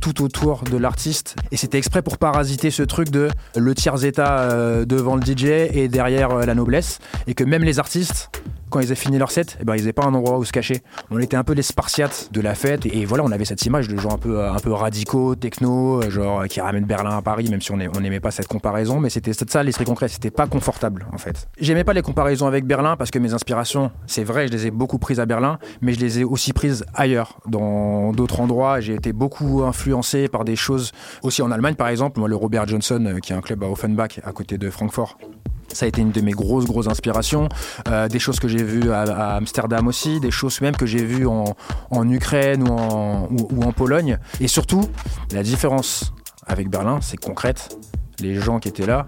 C: tout autour de l'artiste. Et c'était exprès pour parasiter ce truc de le tiers état euh, devant le DJ et derrière euh, la noblesse. Et que même les artistes quand ils avaient fini leur set, eh ben, ils n'avaient pas un endroit où se cacher. On était un peu les spartiates de la fête et, voilà, on avait cette image de gens un peu, un peu radicaux, techno, euh, genre qui ramènent Berlin à Paris, même si on n'aimait pas cette comparaison, mais c'était ça l'esprit concret, c'était pas confortable en fait. J'aimais pas les comparaisons avec Berlin parce que mes inspirations, c'est vrai, je les ai beaucoup prises à Berlin, mais je les ai aussi prises ailleurs, dans d'autres endroits. J'ai été beaucoup influencé par des choses aussi en Allemagne, par exemple. Moi, le Robert Johnson, euh, qui est un club à Offenbach, à côté de Francfort, Ça a été une de mes grosses, grosses inspirations. Euh, des choses que j'ai vues à, à Amsterdam aussi, des choses même que j'ai vues en, en Ukraine ou en, ou- ou en Pologne. Et surtout, la différence avec Berlin, c'est concrète. Les gens qui étaient là,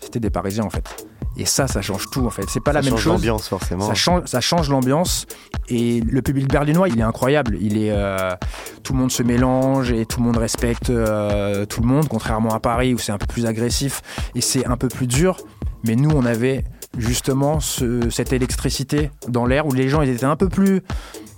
C: c'était des Parisiens en fait. Et ça, ça change tout en fait. C'est pas la
B: Ça
C: même
B: change
C: chose.
B: l'ambiance, forcément.
C: Ça change, ça change l'ambiance et le public berlinois, il est incroyable. Il est, euh, tout le monde se mélange et tout le monde respecte euh, tout le monde, contrairement à Paris où c'est un peu plus agressif et c'est un peu plus dur. Mais nous, on avait justement ce- cette électricité dans l'air où les gens étaient un peu plus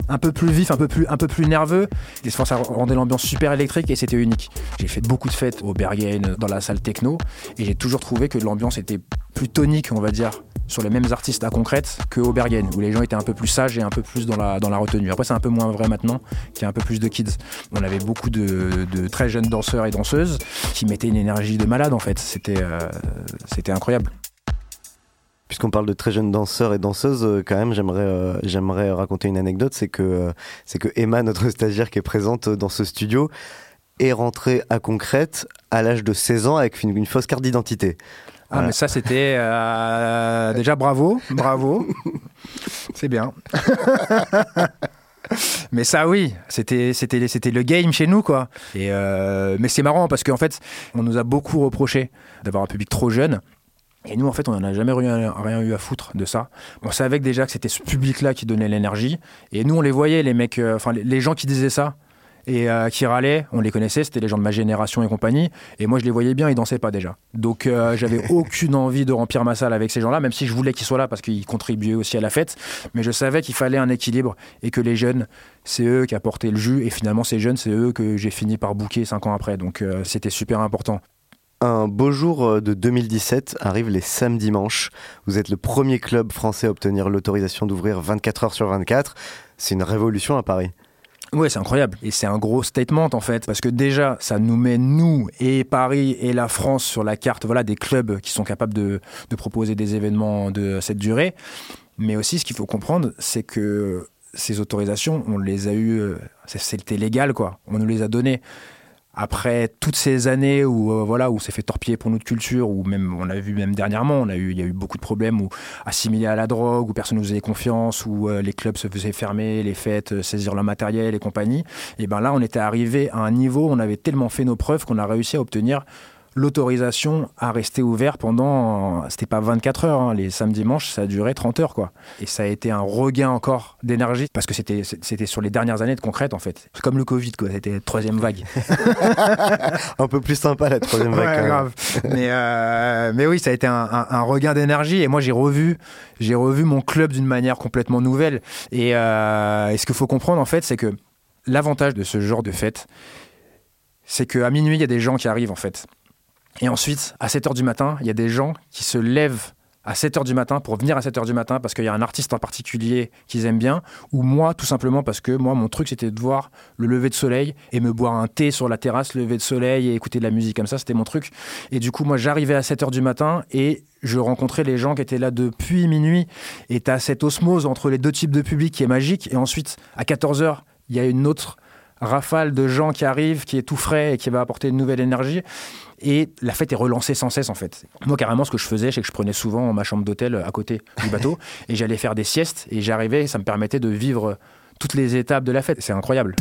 C: un peu plus vifs, un peu plus, un peu plus nerveux. Et ça rendait l'ambiance super électrique et c'était unique. J'ai fait beaucoup de fêtes au Berghain, dans la salle techno, et j'ai toujours trouvé que l'ambiance était plus tonique, on va dire, sur les mêmes artistes à concrète qu'au Berghain, où les gens étaient un peu plus sages et un peu plus dans la, dans la retenue. Après, c'est un peu moins vrai maintenant, qu'il y a un peu plus de kids. On avait beaucoup de, de très jeunes danseurs et danseuses qui mettaient une énergie de malade, en fait. C'était euh, c'était incroyable.
B: Puisqu'on parle de très jeunes danseurs et danseuses, euh, quand même, j'aimerais euh, j'aimerais raconter une anecdote. C'est que, euh, c'est que Emma, notre stagiaire qui est présente dans ce studio, est rentrée à Concrète à l'âge de 16 ans avec une, une fausse carte d'identité.
C: Ah,
B: Voilà.
C: mais ça, c'était euh, déjà bravo, bravo. C'est bien. mais ça, oui, c'était, c'était, c'était le game chez nous, quoi. Et euh, mais c'est marrant parce qu'en fait, on nous a beaucoup reproché d'avoir un public trop jeune. Et nous, en fait, on n'en a jamais rien, rien eu à foutre de ça. On savait que déjà que c'était ce public-là qui donnait l'énergie. Et nous, on les voyait, les mecs, euh, enfin, les, les gens qui disaient ça et euh, qui râlaient, on les connaissait, c'était les gens de ma génération et compagnie. Et moi, je les voyais bien, ils dansaient pas déjà. Donc, euh, j'avais aucune envie de remplir ma salle avec ces gens-là, même si je voulais qu'ils soient là parce qu'ils contribuaient aussi à la fête. Mais je savais qu'il fallait un équilibre et que les jeunes, c'est eux qui apportaient le jus. Et finalement, ces jeunes, c'est eux que j'ai fini par bouquer cinq ans après. Donc, c'était super important.
B: Un beau jour euh, de 2017 arrive les samedis dimanches. Vous êtes le premier club français à obtenir l'autorisation d'ouvrir 24 heures sur 24. C'est une révolution à Paris.
C: Ouais, c'est incroyable. Et c'est un gros statement en fait, parce que déjà, ça nous met nous et Paris et la France sur la carte, voilà, des clubs qui sont capables de, de proposer des événements de cette durée. Mais aussi, ce qu'il faut comprendre, c'est que ces autorisations, on les a eues, euh, c'était légal quoi. On nous les a données. Après toutes ces années où euh, voilà où s'est fait torpiller pour notre culture, ou même on a vu même dernièrement, on a eu il y a eu beaucoup de problèmes où assimilés à la drogue, où personne nous faisait confiance, où euh, les clubs se faisaient fermer, les fêtes, euh, saisir leur matériel et compagnie. Et ben là, on était arrivé à un niveau, où on avait tellement fait nos preuves qu'on a réussi à obtenir l'autorisation à rester ouvert pendant, c'était pas 24 heures, hein, les samedis dimanches, ça a duré 30 heures quoi. Et ça a été un regain encore d'énergie parce que c'était c'était sur les dernières années de concrète en fait. C'est comme le Covid quoi, c'était la troisième vague.
B: Un peu plus sympa la troisième vague.
C: Ouais, grave. mais, euh, mais oui, ça a été un, un- un regain d'énergie. Et moi, j'ai revu, j'ai revu mon club d'une manière complètement nouvelle. Et, euh, et ce qu'il faut comprendre, en fait, c'est que l'avantage de ce genre de fête, c'est qu'à minuit, il y a des gens qui arrivent, en fait. Et ensuite, à 7 h du matin, il y a des gens qui se lèvent à 7 h du matin pour venir à 7 h du matin parce qu'il y a un artiste en particulier qu'ils aiment bien, ou moi, tout simplement parce que moi, mon truc, c'était de voir le lever de soleil et me boire un thé sur la terrasse, lever de soleil et écouter de la musique comme ça, c'était mon truc. Et du coup, moi, j'arrivais à 7 h du matin et je rencontrais les gens qui étaient là depuis minuit. Et tu as cette osmose entre les deux types de public qui est magique. Et ensuite, à 14 h il y a une autre rafale de gens qui arrivent, qui est tout frais et qui va apporter une nouvelle énergie. Et la fête est relancée sans cesse en fait. Moi carrément ce que je faisais, c'est que je prenais souvent ma chambre d'hôtel à côté du bateau et j'allais faire des siestes et j'arrivais, ça me permettait de vivre toutes les étapes de la fête. C'est incroyable.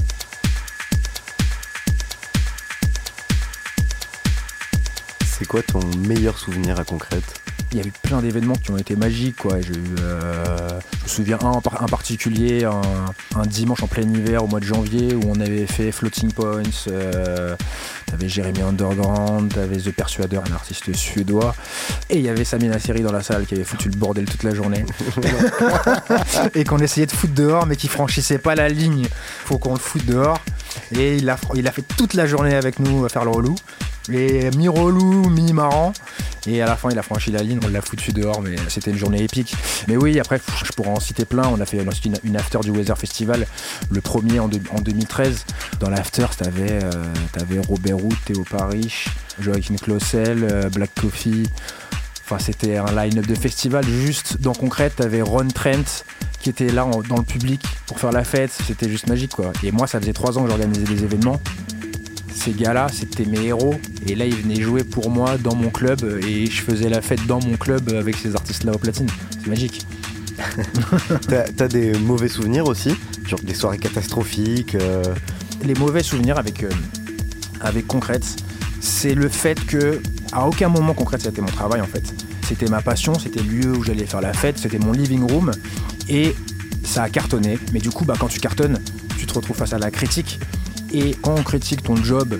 B: C'est quoi ton meilleur souvenir à Concrète?
C: Il y a eu plein d'événements qui ont été magiques. Quoi. J'ai eu, euh, je me souviens un en par- un particulier, un, un dimanche en plein hiver au mois de janvier où on avait fait Floating Points. Euh, t'avais Jérémy Underground, t'avais The Persuader, un artiste suédois. Et il y avait Samina Seri dans la salle qui avait foutu le bordel toute la journée. et qu'on essayait de foutre dehors mais qui franchissait pas la ligne. Faut qu'on le foute dehors. Et il a, il a fait toute la journée avec nous à faire le relou. Et mi-relou, mi-marrant. Et à la fin, il a franchi la ligne, on l'a foutu dehors, mais c'était une journée épique. Mais oui, après, je pourrais en citer plein. On a fait une, after du Weather Festival, le premier en, deux- en 2013. Dans l'after, t'avais euh, Robert Root, Théo Parrish, Joaquin Clossel, euh, Black Coffee. Enfin, c'était un line-up de festival. Juste dans concrète, t'avais Ron Trent qui était là dans le public pour faire la fête. C'était juste magique, quoi. Et moi, ça faisait trois ans que j'organisais des événements. Ces gars-là, c'était mes héros. Et là, ils venaient jouer pour moi dans mon club et je faisais la fête dans mon club avec ces artistes-là au platine. C'est magique.
B: T'as t'as des mauvais souvenirs aussi Genre des soirées catastrophiques euh,
C: les mauvais souvenirs avec, euh, avec Concrète, c'est le fait que à aucun moment Concrète c'était mon travail en fait. C'était ma passion, c'était le lieu où j'allais faire la fête, c'était mon living room et ça a cartonné. Mais du coup, bah, quand tu cartonnes, tu te retrouves face à la critique. Et quand on critique ton job,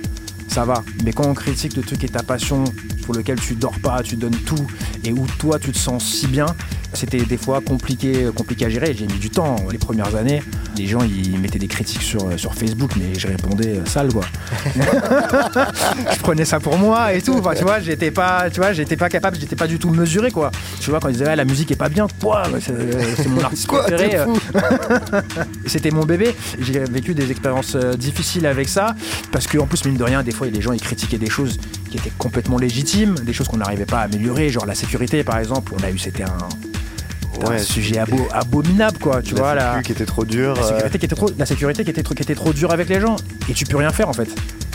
C: ça va. Mais quand on critique le truc qui est ta passion, pour lequel tu dors pas, tu donnes tout, et où toi tu te sens si bien, c'était des fois compliqué, compliqué à gérer. J'ai mis du temps les premières années. Les gens ils mettaient des critiques sur, sur Facebook, mais je répondais euh, sale quoi. je prenais ça pour moi et tout. Enfin, tu vois, j'étais pas, tu vois, j'étais pas capable, j'étais pas du tout mesuré quoi. Tu vois, quand ils disaient ah, la musique est pas bien, quoi, c'est c'est mon artiste
B: Quoi,
C: préféré.
B: fou
C: C'était mon bébé. J'ai vécu des expériences euh, difficiles avec ça parce qu'en plus mine de rien, des fois les gens ils critiquaient des choses qui étaient complètement légitimes, des choses qu'on n'arrivait pas à améliorer, genre la sécurité par exemple. On a eu c'était un, sujet abo- abominable quoi. Tu
B: la
C: vois là.
B: sécu qui était trop dur.
C: La sécurité, qui était trop, la sécurité qui était trop, qui était trop dure avec les gens. Et tu peux rien faire en fait.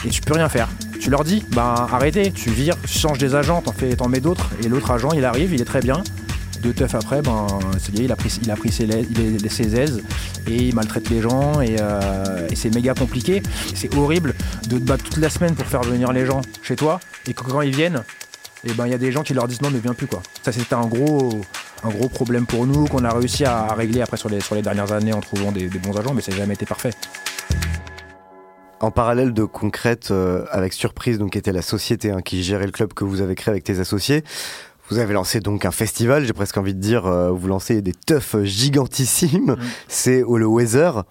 C: Et tu peux rien faire. Tu leur dis, bah arrêtez, tu vires, tu changes des agents, t'en, fais, t'en mets d'autres. Et l'autre agent, il arrive, il est très bien. Deux teufs après, ben, il a pris, il a pris ses, il ses aises et il maltraite les gens. Et, euh, et c'est méga compliqué. C'est horrible de te battre toute la semaine pour faire venir les gens chez toi. Et quand ils viennent, et ben il y a des gens qui leur disent non, ne viens plus quoi. Ça c'était un gros, problème pour nous qu'on a réussi à régler après sur les, dernières années en trouvant des, des bons agents, mais ça n'a jamais été parfait.
B: En parallèle de Concrète, euh, avec Surprise, donc qui était la société hein, qui gérait le club que vous avez créé avec tes associés, vous avez lancé donc un festival, j'ai presque envie de dire, euh, vous lancez des teufs gigantissimes, c'est All Weather.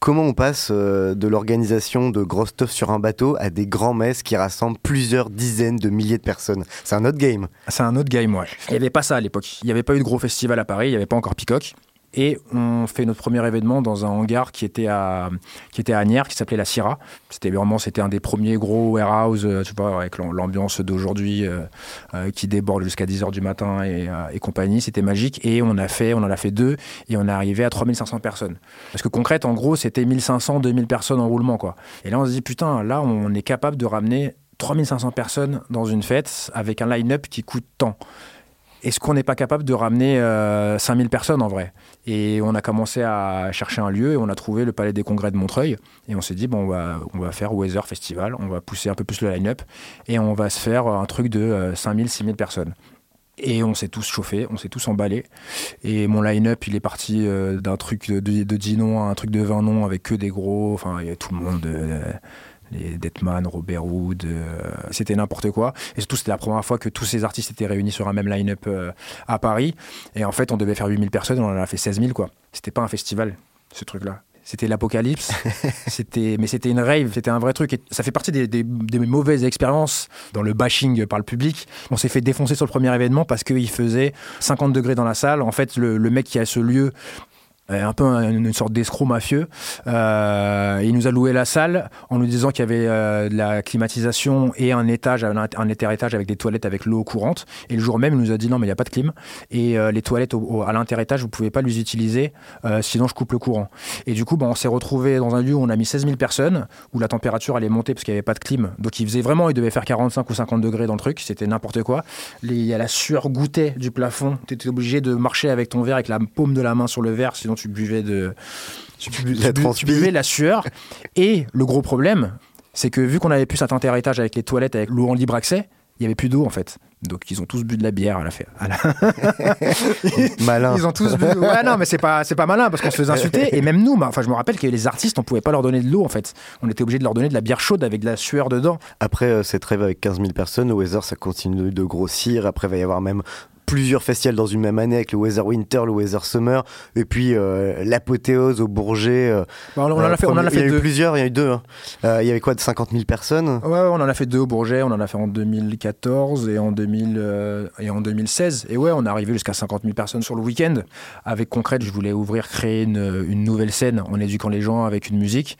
B: Comment on passe euh, de l'organisation de grosses teufs sur un bateau à des grands messes qui rassemblent plusieurs dizaines de milliers de personnes? C'est un autre game.
C: C'est un autre game, ouais. Il n'y avait pas ça à l'époque. Il n'y avait pas eu de gros festival à Paris, il n'y avait pas encore Peacock. Et on fait notre premier événement dans un hangar qui était à, qui qui s'appelait la Syrah. C'était vraiment, c'était un des premiers gros warehouse, euh, tu vois, avec l'am- l'ambiance d'aujourd'hui euh, euh, qui déborde jusqu'à 10h du matin et, compagnie. C'était magique. Et on a fait, en a fait deux et on est arrivé à 3500 personnes. Parce que concrète, en gros, c'était 1500, 2000 personnes en roulement, quoi. Et là, on se dit, putain, là, on est capable de ramener 3500 personnes dans une fête avec un line-up qui coûte tant. Est-ce qu'on n'est pas capable de ramener euh, 5000 personnes en vrai? Et on a commencé à chercher un lieu et on a trouvé le Palais des Congrès de Montreuil. Et on s'est dit, bon, on va, faire Weather Festival, on va pousser un peu plus le line-up et on va se faire un truc de euh, 5000, 6000 personnes. Et on s'est tous chauffés, on s'est tous emballés. Et mon line-up, il est parti euh, d'un truc de, de 10 noms à un truc de 20 noms avec que des gros. Enfin, il y a tout le monde. Les Deadman, Robert Wood, euh, c'était n'importe quoi. Et surtout, c'était la première fois que tous ces artistes étaient réunis sur un même line-up euh, à Paris. Et en fait, on devait faire 8000 personnes, on en a fait 16 000, quoi. C'était pas un festival, ce truc-là. C'était l'apocalypse, c'était, mais c'était une rave, c'était un vrai truc. Et ça fait partie des, des- des mauvaises expériences dans le bashing par le public. On s'est fait défoncer sur le premier événement parce qu'il faisait 50 degrés dans la salle. En fait, le, le mec qui a ce lieu un peu un- une sorte d'escroc mafieux. Euh, il nous a loué la salle en nous disant qu'il y avait euh, de la climatisation et un étage, un, un étage avec des toilettes avec l'eau courante. Et le jour même, il nous a dit non, mais il n'y a pas de clim. Et euh, les toilettes à l'inter-étage, vous pouvez pas les utiliser, euh, sinon je coupe le courant. Et du coup, bah, on s'est retrouvé dans un lieu où on a mis 16 000 personnes, où la température allait monter parce qu'il n'y avait pas de clim. Donc il faisait vraiment, il devait faire 45 ou 50 degrés dans le truc, c'était n'importe quoi. Il y a la sueur goûtait du plafond. Tu étais obligé de marcher avec ton verre, avec la paume de la main sur le verre, sinon tu buvais de. Tu,
B: La
C: tu tu buvais la sueur. Et le gros problème, c'est que vu qu'on avait plus cet inter-étage avec les toilettes, avec l'eau en libre accès, il n'y avait plus d'eau en fait. Donc ils ont tous bu de la bière à la la-
B: Malin.
C: Ils ont tous bu. Ouais, non, mais c'est pas, c'est pas malin parce qu'on se faisait insulter. Et même nous, bah, enfin, je me rappelle que les artistes, on pouvait pas leur donner de l'eau en fait. On était obligé de leur donner de la bière chaude avec de la sueur dedans.
B: Après euh, cette rêve avec 15 000 personnes, le Weather ça continue de grossir. Après, il va y avoir même plusieurs festivals dans une même année avec le Weather Winter, le Weather Summer, et puis euh, l'apothéose au Bourget. euh,
C: Bah, on, en
B: euh,
C: a fait, on en a
B: premier- il y
C: fait
B: a eu
C: deux.
B: plusieurs, il y a eu deux. hein. Euh, il y avait quoi de 50 000 personnes?
C: Ouais, ouais, on en a fait deux au Bourget, on en a fait en 2014 et en, 2000, euh, et en 2016. Et ouais, on est arrivé jusqu'à 50 000 personnes sur le week-end. Avec Concrète, je voulais ouvrir, créer une, une nouvelle scène en éduquant les gens avec une musique.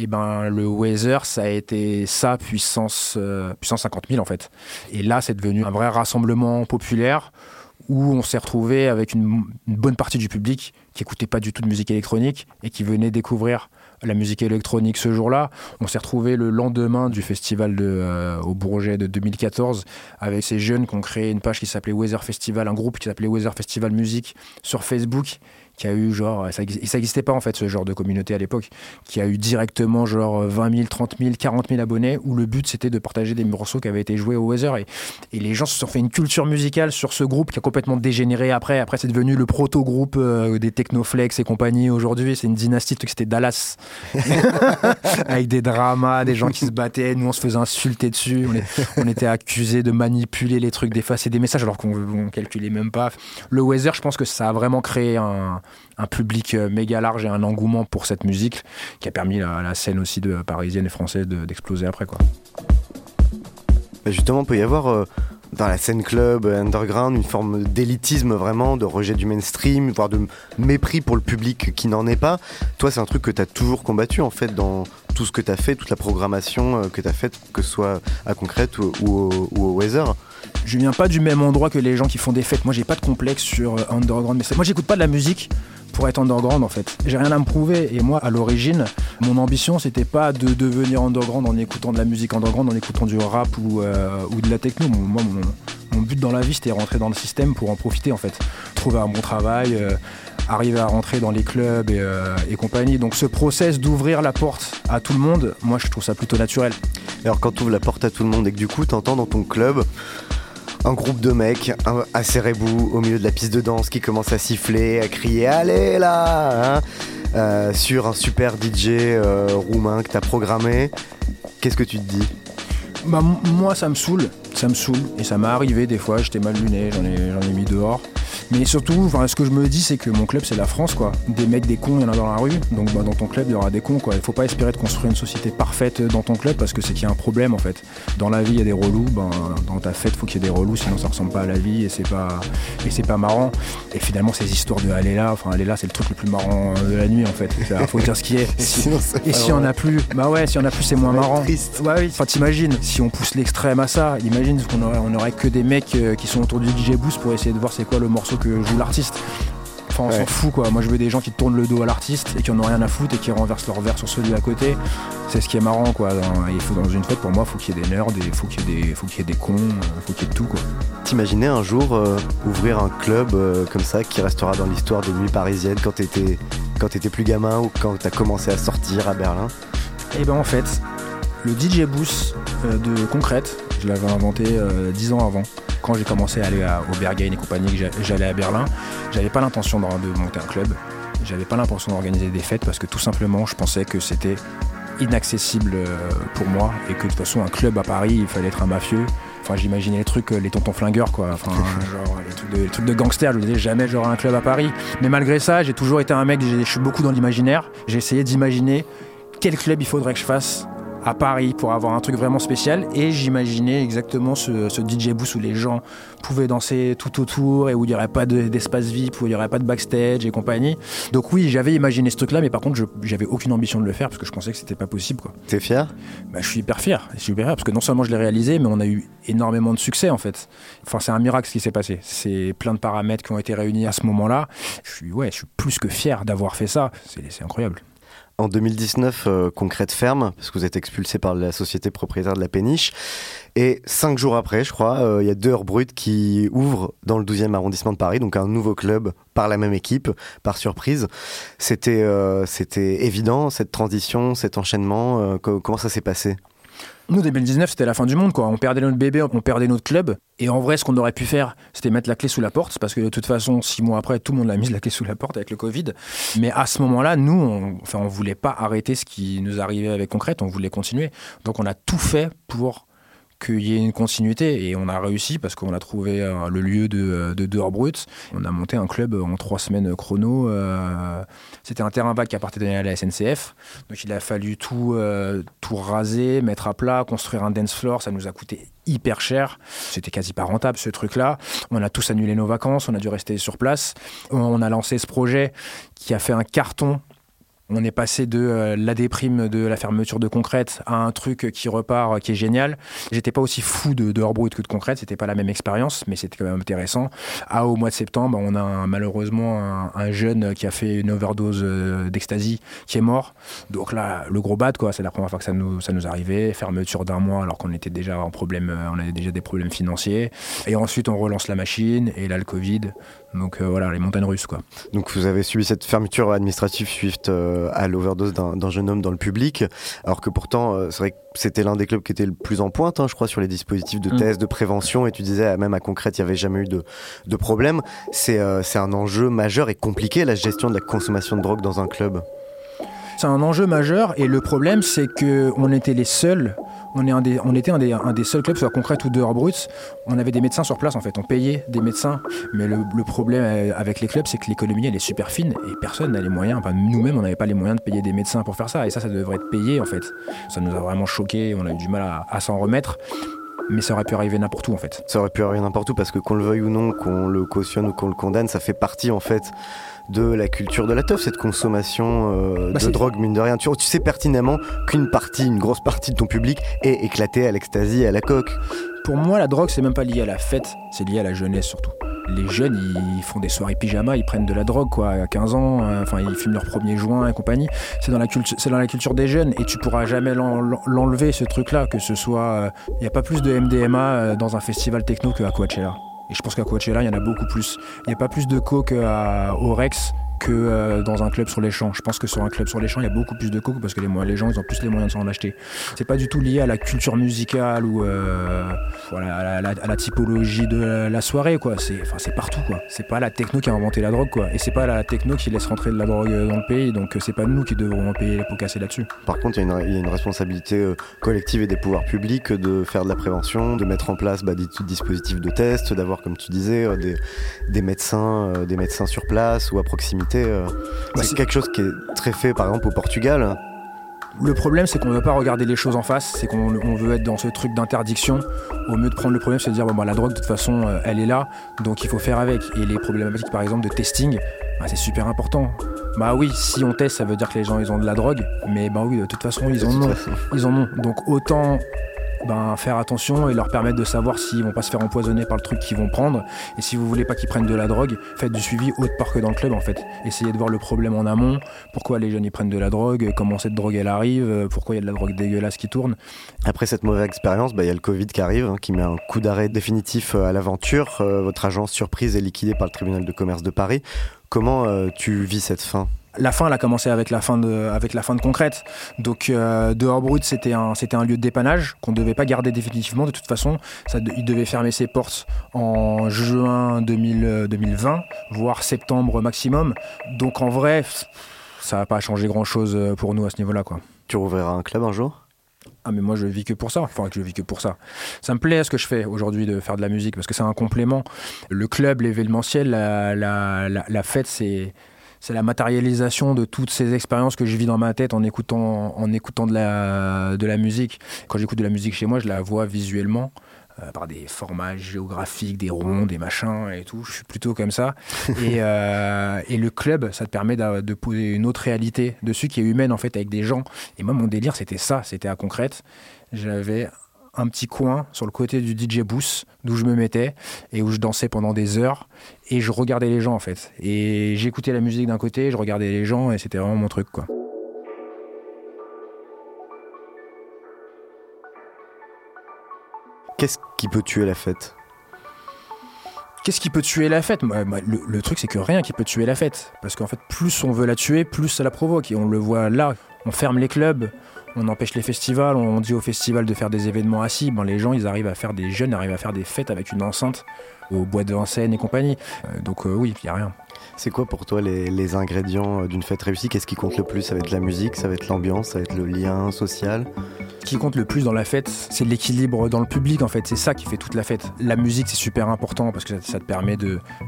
C: Et ben le Weather, ça a été ça puissance, euh, puissance 50 000 en fait. Et là, c'est devenu un vrai rassemblement populaire où on s'est retrouvé avec une, bonne partie du public qui écoutait pas du tout de musique électronique et qui venait découvrir la musique électronique ce jour-là. On s'est retrouvé le lendemain du festival de, euh, au Bourget de 2014 avec ces jeunes qui ont créé une page qui s'appelait Weather Festival, un groupe qui s'appelait Weather Festival Music sur Facebook qui a eu genre, ça n'existait pas en fait ce genre de communauté à l'époque, qui a eu directement genre 20 000, 30 000, 40 000 abonnés, où le but c'était de partager des morceaux qui avaient été joués au Weather. Et, et les gens se sont fait une culture musicale sur ce groupe qui a complètement dégénéré après. Après, c'est devenu le proto-groupe euh, des Technoflex et compagnie aujourd'hui. C'est une dynastie, le truc c'était Dallas. Avec des dramas, des gens qui se battaient, nous on se faisait insulter dessus, on, est- on était accusés de manipuler les trucs, d'effacer des messages alors qu'on on calculait même pas. Le Weather, je pense que ça a vraiment créé un, un public euh, méga large et un engouement pour cette musique qui a permis à la scène aussi de parisienne et française de- d'exploser après quoi.
B: Bah, justement, il peut y avoir euh, dans la scène club, euh, underground, une forme d'élitisme vraiment, de rejet du mainstream, voire de mépris pour le public qui n'en est pas. Toi, c'est un truc que tu as toujours combattu en fait dans tout ce que tu as fait, toute la programmation euh, que tu as faite, que ce soit à Concrète ou, ou au Weather.
C: Je viens pas du même endroit que les gens qui font des fêtes. Moi, j'ai pas de complexe sur euh, underground. Moi, j'écoute pas de la musique pour être underground en fait. J'ai rien à me prouver. Et moi, à l'origine, mon ambition, c'était pas de devenir underground en écoutant de la musique underground, en écoutant du rap ou, euh, de la techno. Moi, mon, but dans la vie, c'était rentrer dans le système pour en profiter en fait. Trouver un bon travail. euh, arriver à rentrer dans les clubs et, compagnie. Donc ce process d'ouvrir la porte à tout le monde, moi je trouve ça plutôt naturel.
B: Alors quand tu ouvres la porte à tout le monde et que du coup tu entends dans ton club un groupe de mecs assez rebou au milieu de la piste de danse qui commence à siffler, à crier allez là hein, euh, sur un super DJ euh, roumain que tu as programmé, qu'est-ce que tu te dis?
C: Bah, moi, ça me saoule. Ça me saoule. Et ça m'est arrivé des fois, j'étais mal luné, j'en ai, j'en ai mis dehors. Mais surtout, enfin, ce que je me dis, c'est que mon club, c'est la France, quoi. Des mecs, des cons, il y en a dans la rue. Donc, bah, dans ton club, il y aura des cons, quoi. Il faut pas espérer de construire une société parfaite dans ton club parce que c'est qu'il y a un problème, en fait. Dans la vie, il y a des relous. Ben, dans ta fête, faut qu'il y ait des relous, sinon ça ressemble pas à la vie et c'est pas, et c'est pas marrant. Et finalement, ces histoires de aller là, enfin, aller là, c'est le truc le plus marrant de la nuit, en fait. Il faut dire ce qui est. Si- et
B: pas
C: si on
B: vrai.
C: a plus, bah ouais, si on a plus, c'est moins marrant.
B: triste.
C: Ouais, oui. Enfin, t'imagines, si on pousse l'extrême à ça, imagine qu'on aurait, on aurait que des mecs euh, qui sont autour du DJ Boost pour essayer de voir c'est quoi le morceau que joue l'artiste. Enfin, on
B: Ouais.
C: s'en fout quoi. Moi, je veux des gens qui tournent le dos à l'artiste et qui en ont rien à foutre et qui renversent leur verre sur celui à côté. C'est ce qui est marrant quoi. Dans- Il faut dans une fête, pour moi, faut qu'il y ait des nerds, il faut qu'il y ait des, faut qu'il y ait des cons, euh, faut qu'il y ait de tout quoi.
B: T'imaginais un jour euh, ouvrir un club euh, comme ça qui restera dans l'histoire des nuits parisiennes quand t'étais quand t'étais plus gamin ou quand t'as commencé à sortir à Berlin?
C: Et ben en fait, le DJ Boost euh, de Concrète, je l'avais inventé 10 ans avant. Quand j'ai commencé à aller à, au Berghain et compagnie, j'allais à Berlin, j'avais pas l'intention de, monter un club. J'avais pas l'intention d'organiser des fêtes parce que tout simplement, je pensais que c'était inaccessible euh, pour moi et que de toute façon, un club à Paris, il fallait être un mafieux. Enfin, j'imaginais les trucs, euh, les tontons flingueurs, quoi. Enfin, genre, les trucs, de, les trucs de gangsters. Je me disais jamais j'aurai un club à Paris. Mais malgré ça, j'ai toujours été un mec, je suis beaucoup dans l'imaginaire. J'ai essayé d'imaginer quel club il faudrait que je fasse à Paris pour avoir un truc vraiment spécial et j'imaginais exactement ce, ce DJ booth où les gens pouvaient danser tout autour et où il n'y aurait pas de- d'espace VIP, où il n'y aurait pas de backstage et compagnie. Donc oui, j'avais imaginé ce truc-là, mais par contre, je- j'avais aucune ambition de le faire parce que je pensais que c'était pas possible.
B: T'es fier?
C: Bah, je suis hyper fier, je suis hyper fier parce que non seulement je l'ai réalisé, mais on a eu énormément de succès en fait. Enfin, c'est un miracle ce qui s'est passé. C'est plein de paramètres qui ont été réunis à ce moment-là. Je suis, ouais, je suis plus que fier d'avoir fait ça. C'est incroyable.
B: En 2019, euh, Concrète ferme, parce que vous êtes expulsé par la société propriétaire de la péniche. Et cinq jours après, je crois, euh, il y a deux heures brutes qui ouvrent dans le 12e arrondissement de Paris, donc un nouveau club par la même équipe, par surprise. C'était euh, c'était évident, cette transition, cet enchaînement. co- comment ça s'est passé?
C: Nous, 2019, c'était la fin du monde, quoi. On perdait notre bébé, on perdait notre club. Et en vrai, ce qu'on aurait pu faire, c'était mettre la clé sous la porte, parce que de toute façon, six mois après, tout le monde a mis la clé sous la porte avec le Covid. Mais à ce moment-là, nous, on, enfin, voulait pas arrêter ce qui nous arrivait avec Concrète, on voulait continuer. Donc, on a tout fait pour qu'il y ait une continuité et on a réussi parce qu'on a trouvé euh, le lieu de, de Dehors Brut. On a monté un club en trois semaines chrono. euh, C'était un terrain vague qui appartenait à la SNCF. Donc il a fallu tout, euh, tout raser, mettre à plat, construire un dance floor. Ça nous a coûté hyper cher. C'était quasi pas rentable ce truc-là. On a tous annulé nos vacances, on a dû rester sur place. On a lancé ce projet qui a fait un carton On est passé de euh, la déprime de la fermeture de concrète à un truc qui repart, euh, qui est génial. J'étais pas aussi fou de, de que de concrète, c'était pas la même expérience, mais c'était quand même intéressant. Au mois de septembre, on a malheureusement un, un jeune qui a fait une overdose euh, d'ecstasy qui est mort. Donc là, le gros bad, quoi. C'est la première fois que ça nous, ça nous arrivait. Fermeture d'un mois alors qu'on était déjà en problème, euh, on avait déjà des problèmes financiers. Et ensuite, on relance la machine et là, le Covid. Donc euh, voilà, les montagnes russes, quoi.
B: Donc vous avez subi cette fermeture administrative suite euh, à l'overdose d'un jeune homme dans le public, alors que pourtant euh, c'est vrai que c'était l'un des clubs qui était le plus en pointe, hein, je crois, sur les dispositifs de
C: Mm.
B: tests, de prévention, et tu disais ah, même à concrète il n'y avait jamais eu de, de problème. C'est euh, c'est un enjeu majeur et compliqué la gestion de la consommation de drogue dans un club.
C: C'est un enjeu majeur et le problème c'est que on était les seuls, on, est un des, on était un des, un des seuls clubs, soit concrète ou dehors brut, on avait des médecins sur place en fait, on payait des médecins, mais le, le problème euh, avec les clubs c'est que l'économie elle est super fine et personne n'a les moyens, enfin, nous-mêmes on n'avait pas les moyens de payer des médecins pour faire ça. Et ça ça devrait être payé en fait. Ça nous a vraiment choqué, on a eu du mal à, à s'en remettre, mais ça aurait pu arriver n'importe où en fait.
B: Ça aurait pu arriver n'importe où parce que qu'on le veuille ou non, qu'on le cautionne ou qu'on le condamne, ça fait partie en fait de la culture de la teuf, cette consommation euh,
C: Bah,
B: de drogue, mine de rien. Tu, tu sais pertinemment qu'une partie, une grosse partie de ton public est éclatée à l'ecstasy, à la coque.
C: Pour moi, la drogue, c'est même pas lié à la fête, c'est lié à la jeunesse surtout. Les jeunes, ils font des soirées pyjama, ils prennent de la drogue, quoi, à 15 ans, euh, enfin, ils fument leur premier joint et compagnie. C'est dans la c'est dans la culture des jeunes, et tu pourras jamais l'en- l'en- l'enlever, ce truc-là, que ce soit. Il n'y a pas plus de MDMA euh, dans un festival techno qu'à Coachella. Et je pense qu'à Coachella, il y en a beaucoup plus. Il n'y a pas plus de coke à- au Rex que euh, dans un club sur les champs. Je pense que sur un club sur les champs, il y a beaucoup plus de coke parce que les, gens, ils ont plus les moyens de s'en acheter. C'est pas du tout lié à la culture musicale ou euh, à, la, typologie de la, soirée, quoi. C'est partout, quoi. C'est pas la techno qui a inventé la drogue, quoi. Et c'est pas la techno qui laisse rentrer de la drogue euh, dans le pays. Donc c'est pas nous qui devrons payer les pots là-dessus.
B: Par contre, il y, a une- responsabilité collective et des pouvoirs publics de faire de la prévention, de mettre en place bah, des dispositifs de test, d'avoir, comme tu disais, des, médecins, des médecins sur place ou à proximité. Euh.
C: Bah,
B: c'est quelque chose qui est très fait, par exemple, au Portugal.
C: Le problème, c'est qu'on veut pas regarder les choses en face, c'est qu'on on veut être dans ce truc d'interdiction. Au mieux de prendre le problème, c'est de dire bon, bah, la drogue, de toute façon, euh, elle est là, donc il faut faire avec. Et les problématiques, par exemple, de testing, bah, c'est super important. Bah oui, si on teste, ça veut dire que les gens ils ont de la drogue, mais bah oui, de toute façon, ils en ont. Ils en ont. Donc autant ben, faire attention et leur permettre de savoir s'ils vont pas se faire empoisonner par le truc qu'ils vont prendre. Et si vous voulez pas qu'ils prennent de la drogue, faites du suivi autre part que dans le club en fait. Essayez de voir le problème en amont. Pourquoi les jeunes ils prennent de la drogue? Comment cette drogue elle arrive? Pourquoi il y a de la drogue dégueulasse qui tourne?
B: Après cette mauvaise expérience, bah, il y a le Covid qui arrive, hein, qui met un coup d'arrêt définitif euh, à l'aventure. Euh, votre agence surprise est liquidée par le tribunal de commerce de Paris. Comment euh, tu vis cette fin?
C: La fin, elle a commencé avec la fin de, avec la fin de concrète. Donc, euh, dehors brut, c'était un, c'était un lieu de dépannage qu'on ne devait pas garder définitivement. De toute façon, ça, il devait fermer ses portes en juin 2000, euh, 2020, voire septembre maximum. Donc, en vrai, ça va pas changer grand chose pour nous à ce niveau-là, quoi.
B: Tu rouvriras un club un jour?
C: Ah mais moi je vis que pour ça, enfin je vis que pour ça. Ça me plaît ce que je fais aujourd'hui de faire de la musique parce que c'est un complément. Le club, l'événementiel, la, la, la, la fête, c'est c'est la matérialisation de toutes ces expériences que je vis dans ma tête en écoutant, en écoutant de, la, de la musique. Quand j'écoute de la musique chez moi, je la vois visuellement. euh, par des formats géographiques, des ronds, des machins et tout. Je suis plutôt comme ça. et, euh, et le club, ça te permet de poser une autre réalité dessus qui est humaine en fait avec des gens. Et moi, mon délire, c'était ça. C'était à concrète. J'avais un petit coin sur le côté du DJ booth d'où je me mettais et où je dansais pendant des heures et je regardais les gens en fait. Et j'écoutais la musique d'un côté, je regardais les gens et c'était vraiment mon truc quoi.
B: Qu'est-ce qui peut tuer la fête?
C: Qu'est-ce qui peut tuer la fête? Le, le truc, c'est que rien qui peut tuer la fête. Parce qu'en fait, plus on veut la tuer, plus ça la provoque. Et on le voit là. On ferme les clubs, on empêche les festivals, on dit aux festivals de faire des événements assis. Ben, les gens, ils arrivent à faire des jeunes, arrivent à faire des fêtes avec une enceinte au bois de Vincennes et compagnie. Euh, donc euh, oui, il n'y a rien.
B: C'est quoi pour toi les, ingrédients euh, d'une fête réussie? Qu'est-ce qui compte le plus? Ça va être la musique, ça va être l'ambiance, ça va être le lien social?
C: Ce qui compte le plus dans la fête, c'est l'équilibre dans le public en fait. C'est ça qui fait toute la fête. La musique, c'est super important parce que ça, te permet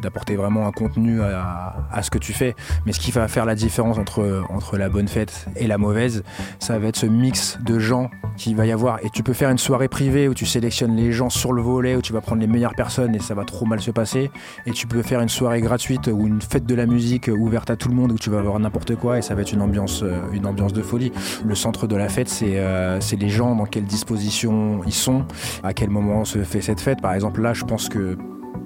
C: d'apporter vraiment un contenu à, à ce que tu fais. Mais ce qui va faire la différence entre, entre la bonne fête et la mauvaise, ça va être ce mix de gens qu'il va y avoir. Et tu peux faire une soirée privée où tu sélectionnes les gens sur le volet, où tu vas prendre les meilleures personnes et ça va trop mal se passer. Et tu peux faire une soirée gratuite ou une fête de la musique ouverte à tout le monde où tu vas voir n'importe quoi et ça va être une ambiance, euh, une ambiance de folie. Le centre de la fête, c'est euh, c'est les gens, dans quelle disposition ils sont, à quel moment se fait cette fête. Par exemple, là, je pense que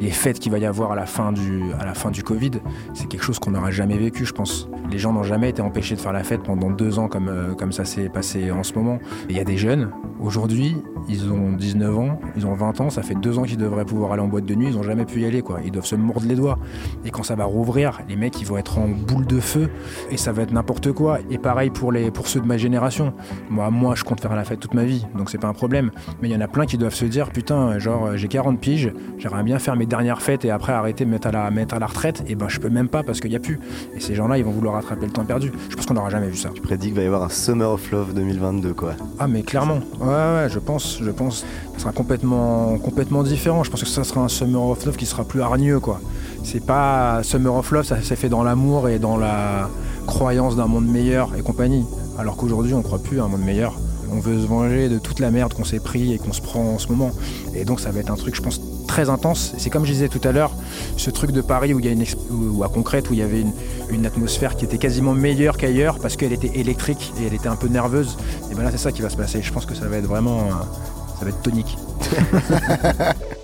C: les fêtes qu'il va y avoir à la fin du, à la fin du Covid, c'est quelque chose qu'on n'aura jamais vécu, je pense. Les gens n'ont jamais été empêchés de faire la fête pendant deux ans comme, euh, comme ça s'est passé en ce moment. Il y a des jeunes, aujourd'hui, ils ont 19 ans, ils ont 20 ans, ça fait deux ans qu'ils devraient pouvoir aller en boîte de nuit, ils n'ont jamais pu y aller, quoi. Ils doivent se mordre les doigts. Et quand ça va rouvrir, les mecs, ils vont être en boule de feu et ça va être n'importe quoi. Et pareil pour, les, pour ceux de ma génération. Moi, moi, je compte faire la fête toute ma vie, donc c'est pas un problème. Mais il y en a plein qui doivent se dire, putain, genre, j'ai 40 piges, j'aimerais bien faire mes dernières fêtes et après arrêter de mettre à la, mettre à la retraite. Et ben, je peux même pas parce qu'il n'y a plus. Et ces gens-là, ils vont vouloir rattraper le temps perdu. Je pense qu'on n'aura jamais vu ça.
B: Tu prédis qu'il va y avoir un Summer of Love 2022, quoi.
C: Ah mais clairement, ouais ouais, je pense, je pense, ça sera complètement, complètement différent. Je pense que ça sera un Summer of Love qui sera plus hargneux quoi. C'est pas Summer of Love, ça s'est fait dans l'amour et dans la croyance d'un monde meilleur et compagnie. Alors qu'aujourd'hui on croit plus à un monde meilleur. On veut se venger de toute la merde qu'on s'est pris et qu'on se prend en ce moment. Et donc ça va être un truc, je pense, très intense. C'est comme je disais tout à l'heure, ce truc de Paris où il y a une ou à concrète où il y avait une, atmosphère qui était quasiment meilleure qu'ailleurs parce qu'elle était électrique et elle était un peu nerveuse. Et ben là c'est ça qui va se passer. Je pense que ça va être vraiment, ça va être tonique.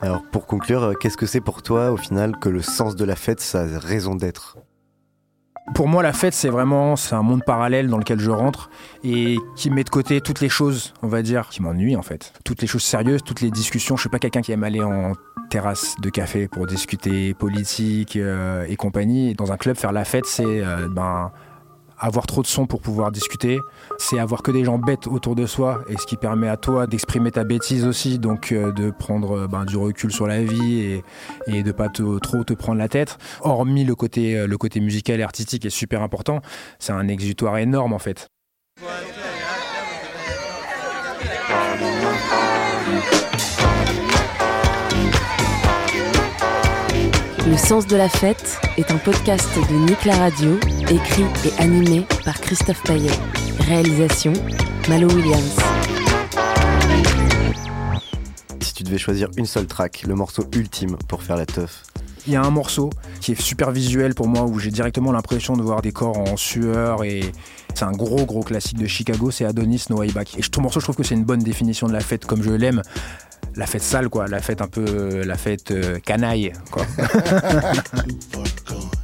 B: Alors, pour conclure, euh, qu'est-ce que c'est pour toi, au final, que le sens de la fête, sa raison d'être?
C: Pour moi, la fête, c'est vraiment c'est un monde parallèle dans lequel je rentre et qui met de côté toutes les choses, on va dire, qui m'ennuient en fait. Toutes les choses sérieuses, toutes les discussions. Je suis pas quelqu'un qui aime aller en terrasse de café pour discuter politique euh, et compagnie. Dans un club, faire la fête, c'est euh, ben avoir trop de sons pour pouvoir discuter, c'est avoir que des gens bêtes autour de soi et ce qui permet à toi d'exprimer ta bêtise aussi, donc euh, de prendre euh, ben, du recul sur la vie et, de pas trop te prendre la tête. Hormis le côté, euh, le côté musical et artistique est super important, c'est un exutoire énorme en fait.
A: Le sens de la fête est un podcast de Nick la Radio, écrit et animé par Christophe Paillet. Réalisation Malo Williams.
B: Si tu devais choisir une seule track, le morceau ultime pour faire la teuf,
C: Il y a un morceau qui est super visuel pour moi où j'ai directement l'impression de voir des corps en sueur et c'est un gros gros classique de Chicago, c'est Adonis No Way Back. Et ce morceau, je trouve que c'est une bonne définition de la fête comme je l'aime. La fête sale quoi, la fête un peu euh, la fête euh, canaille quoi.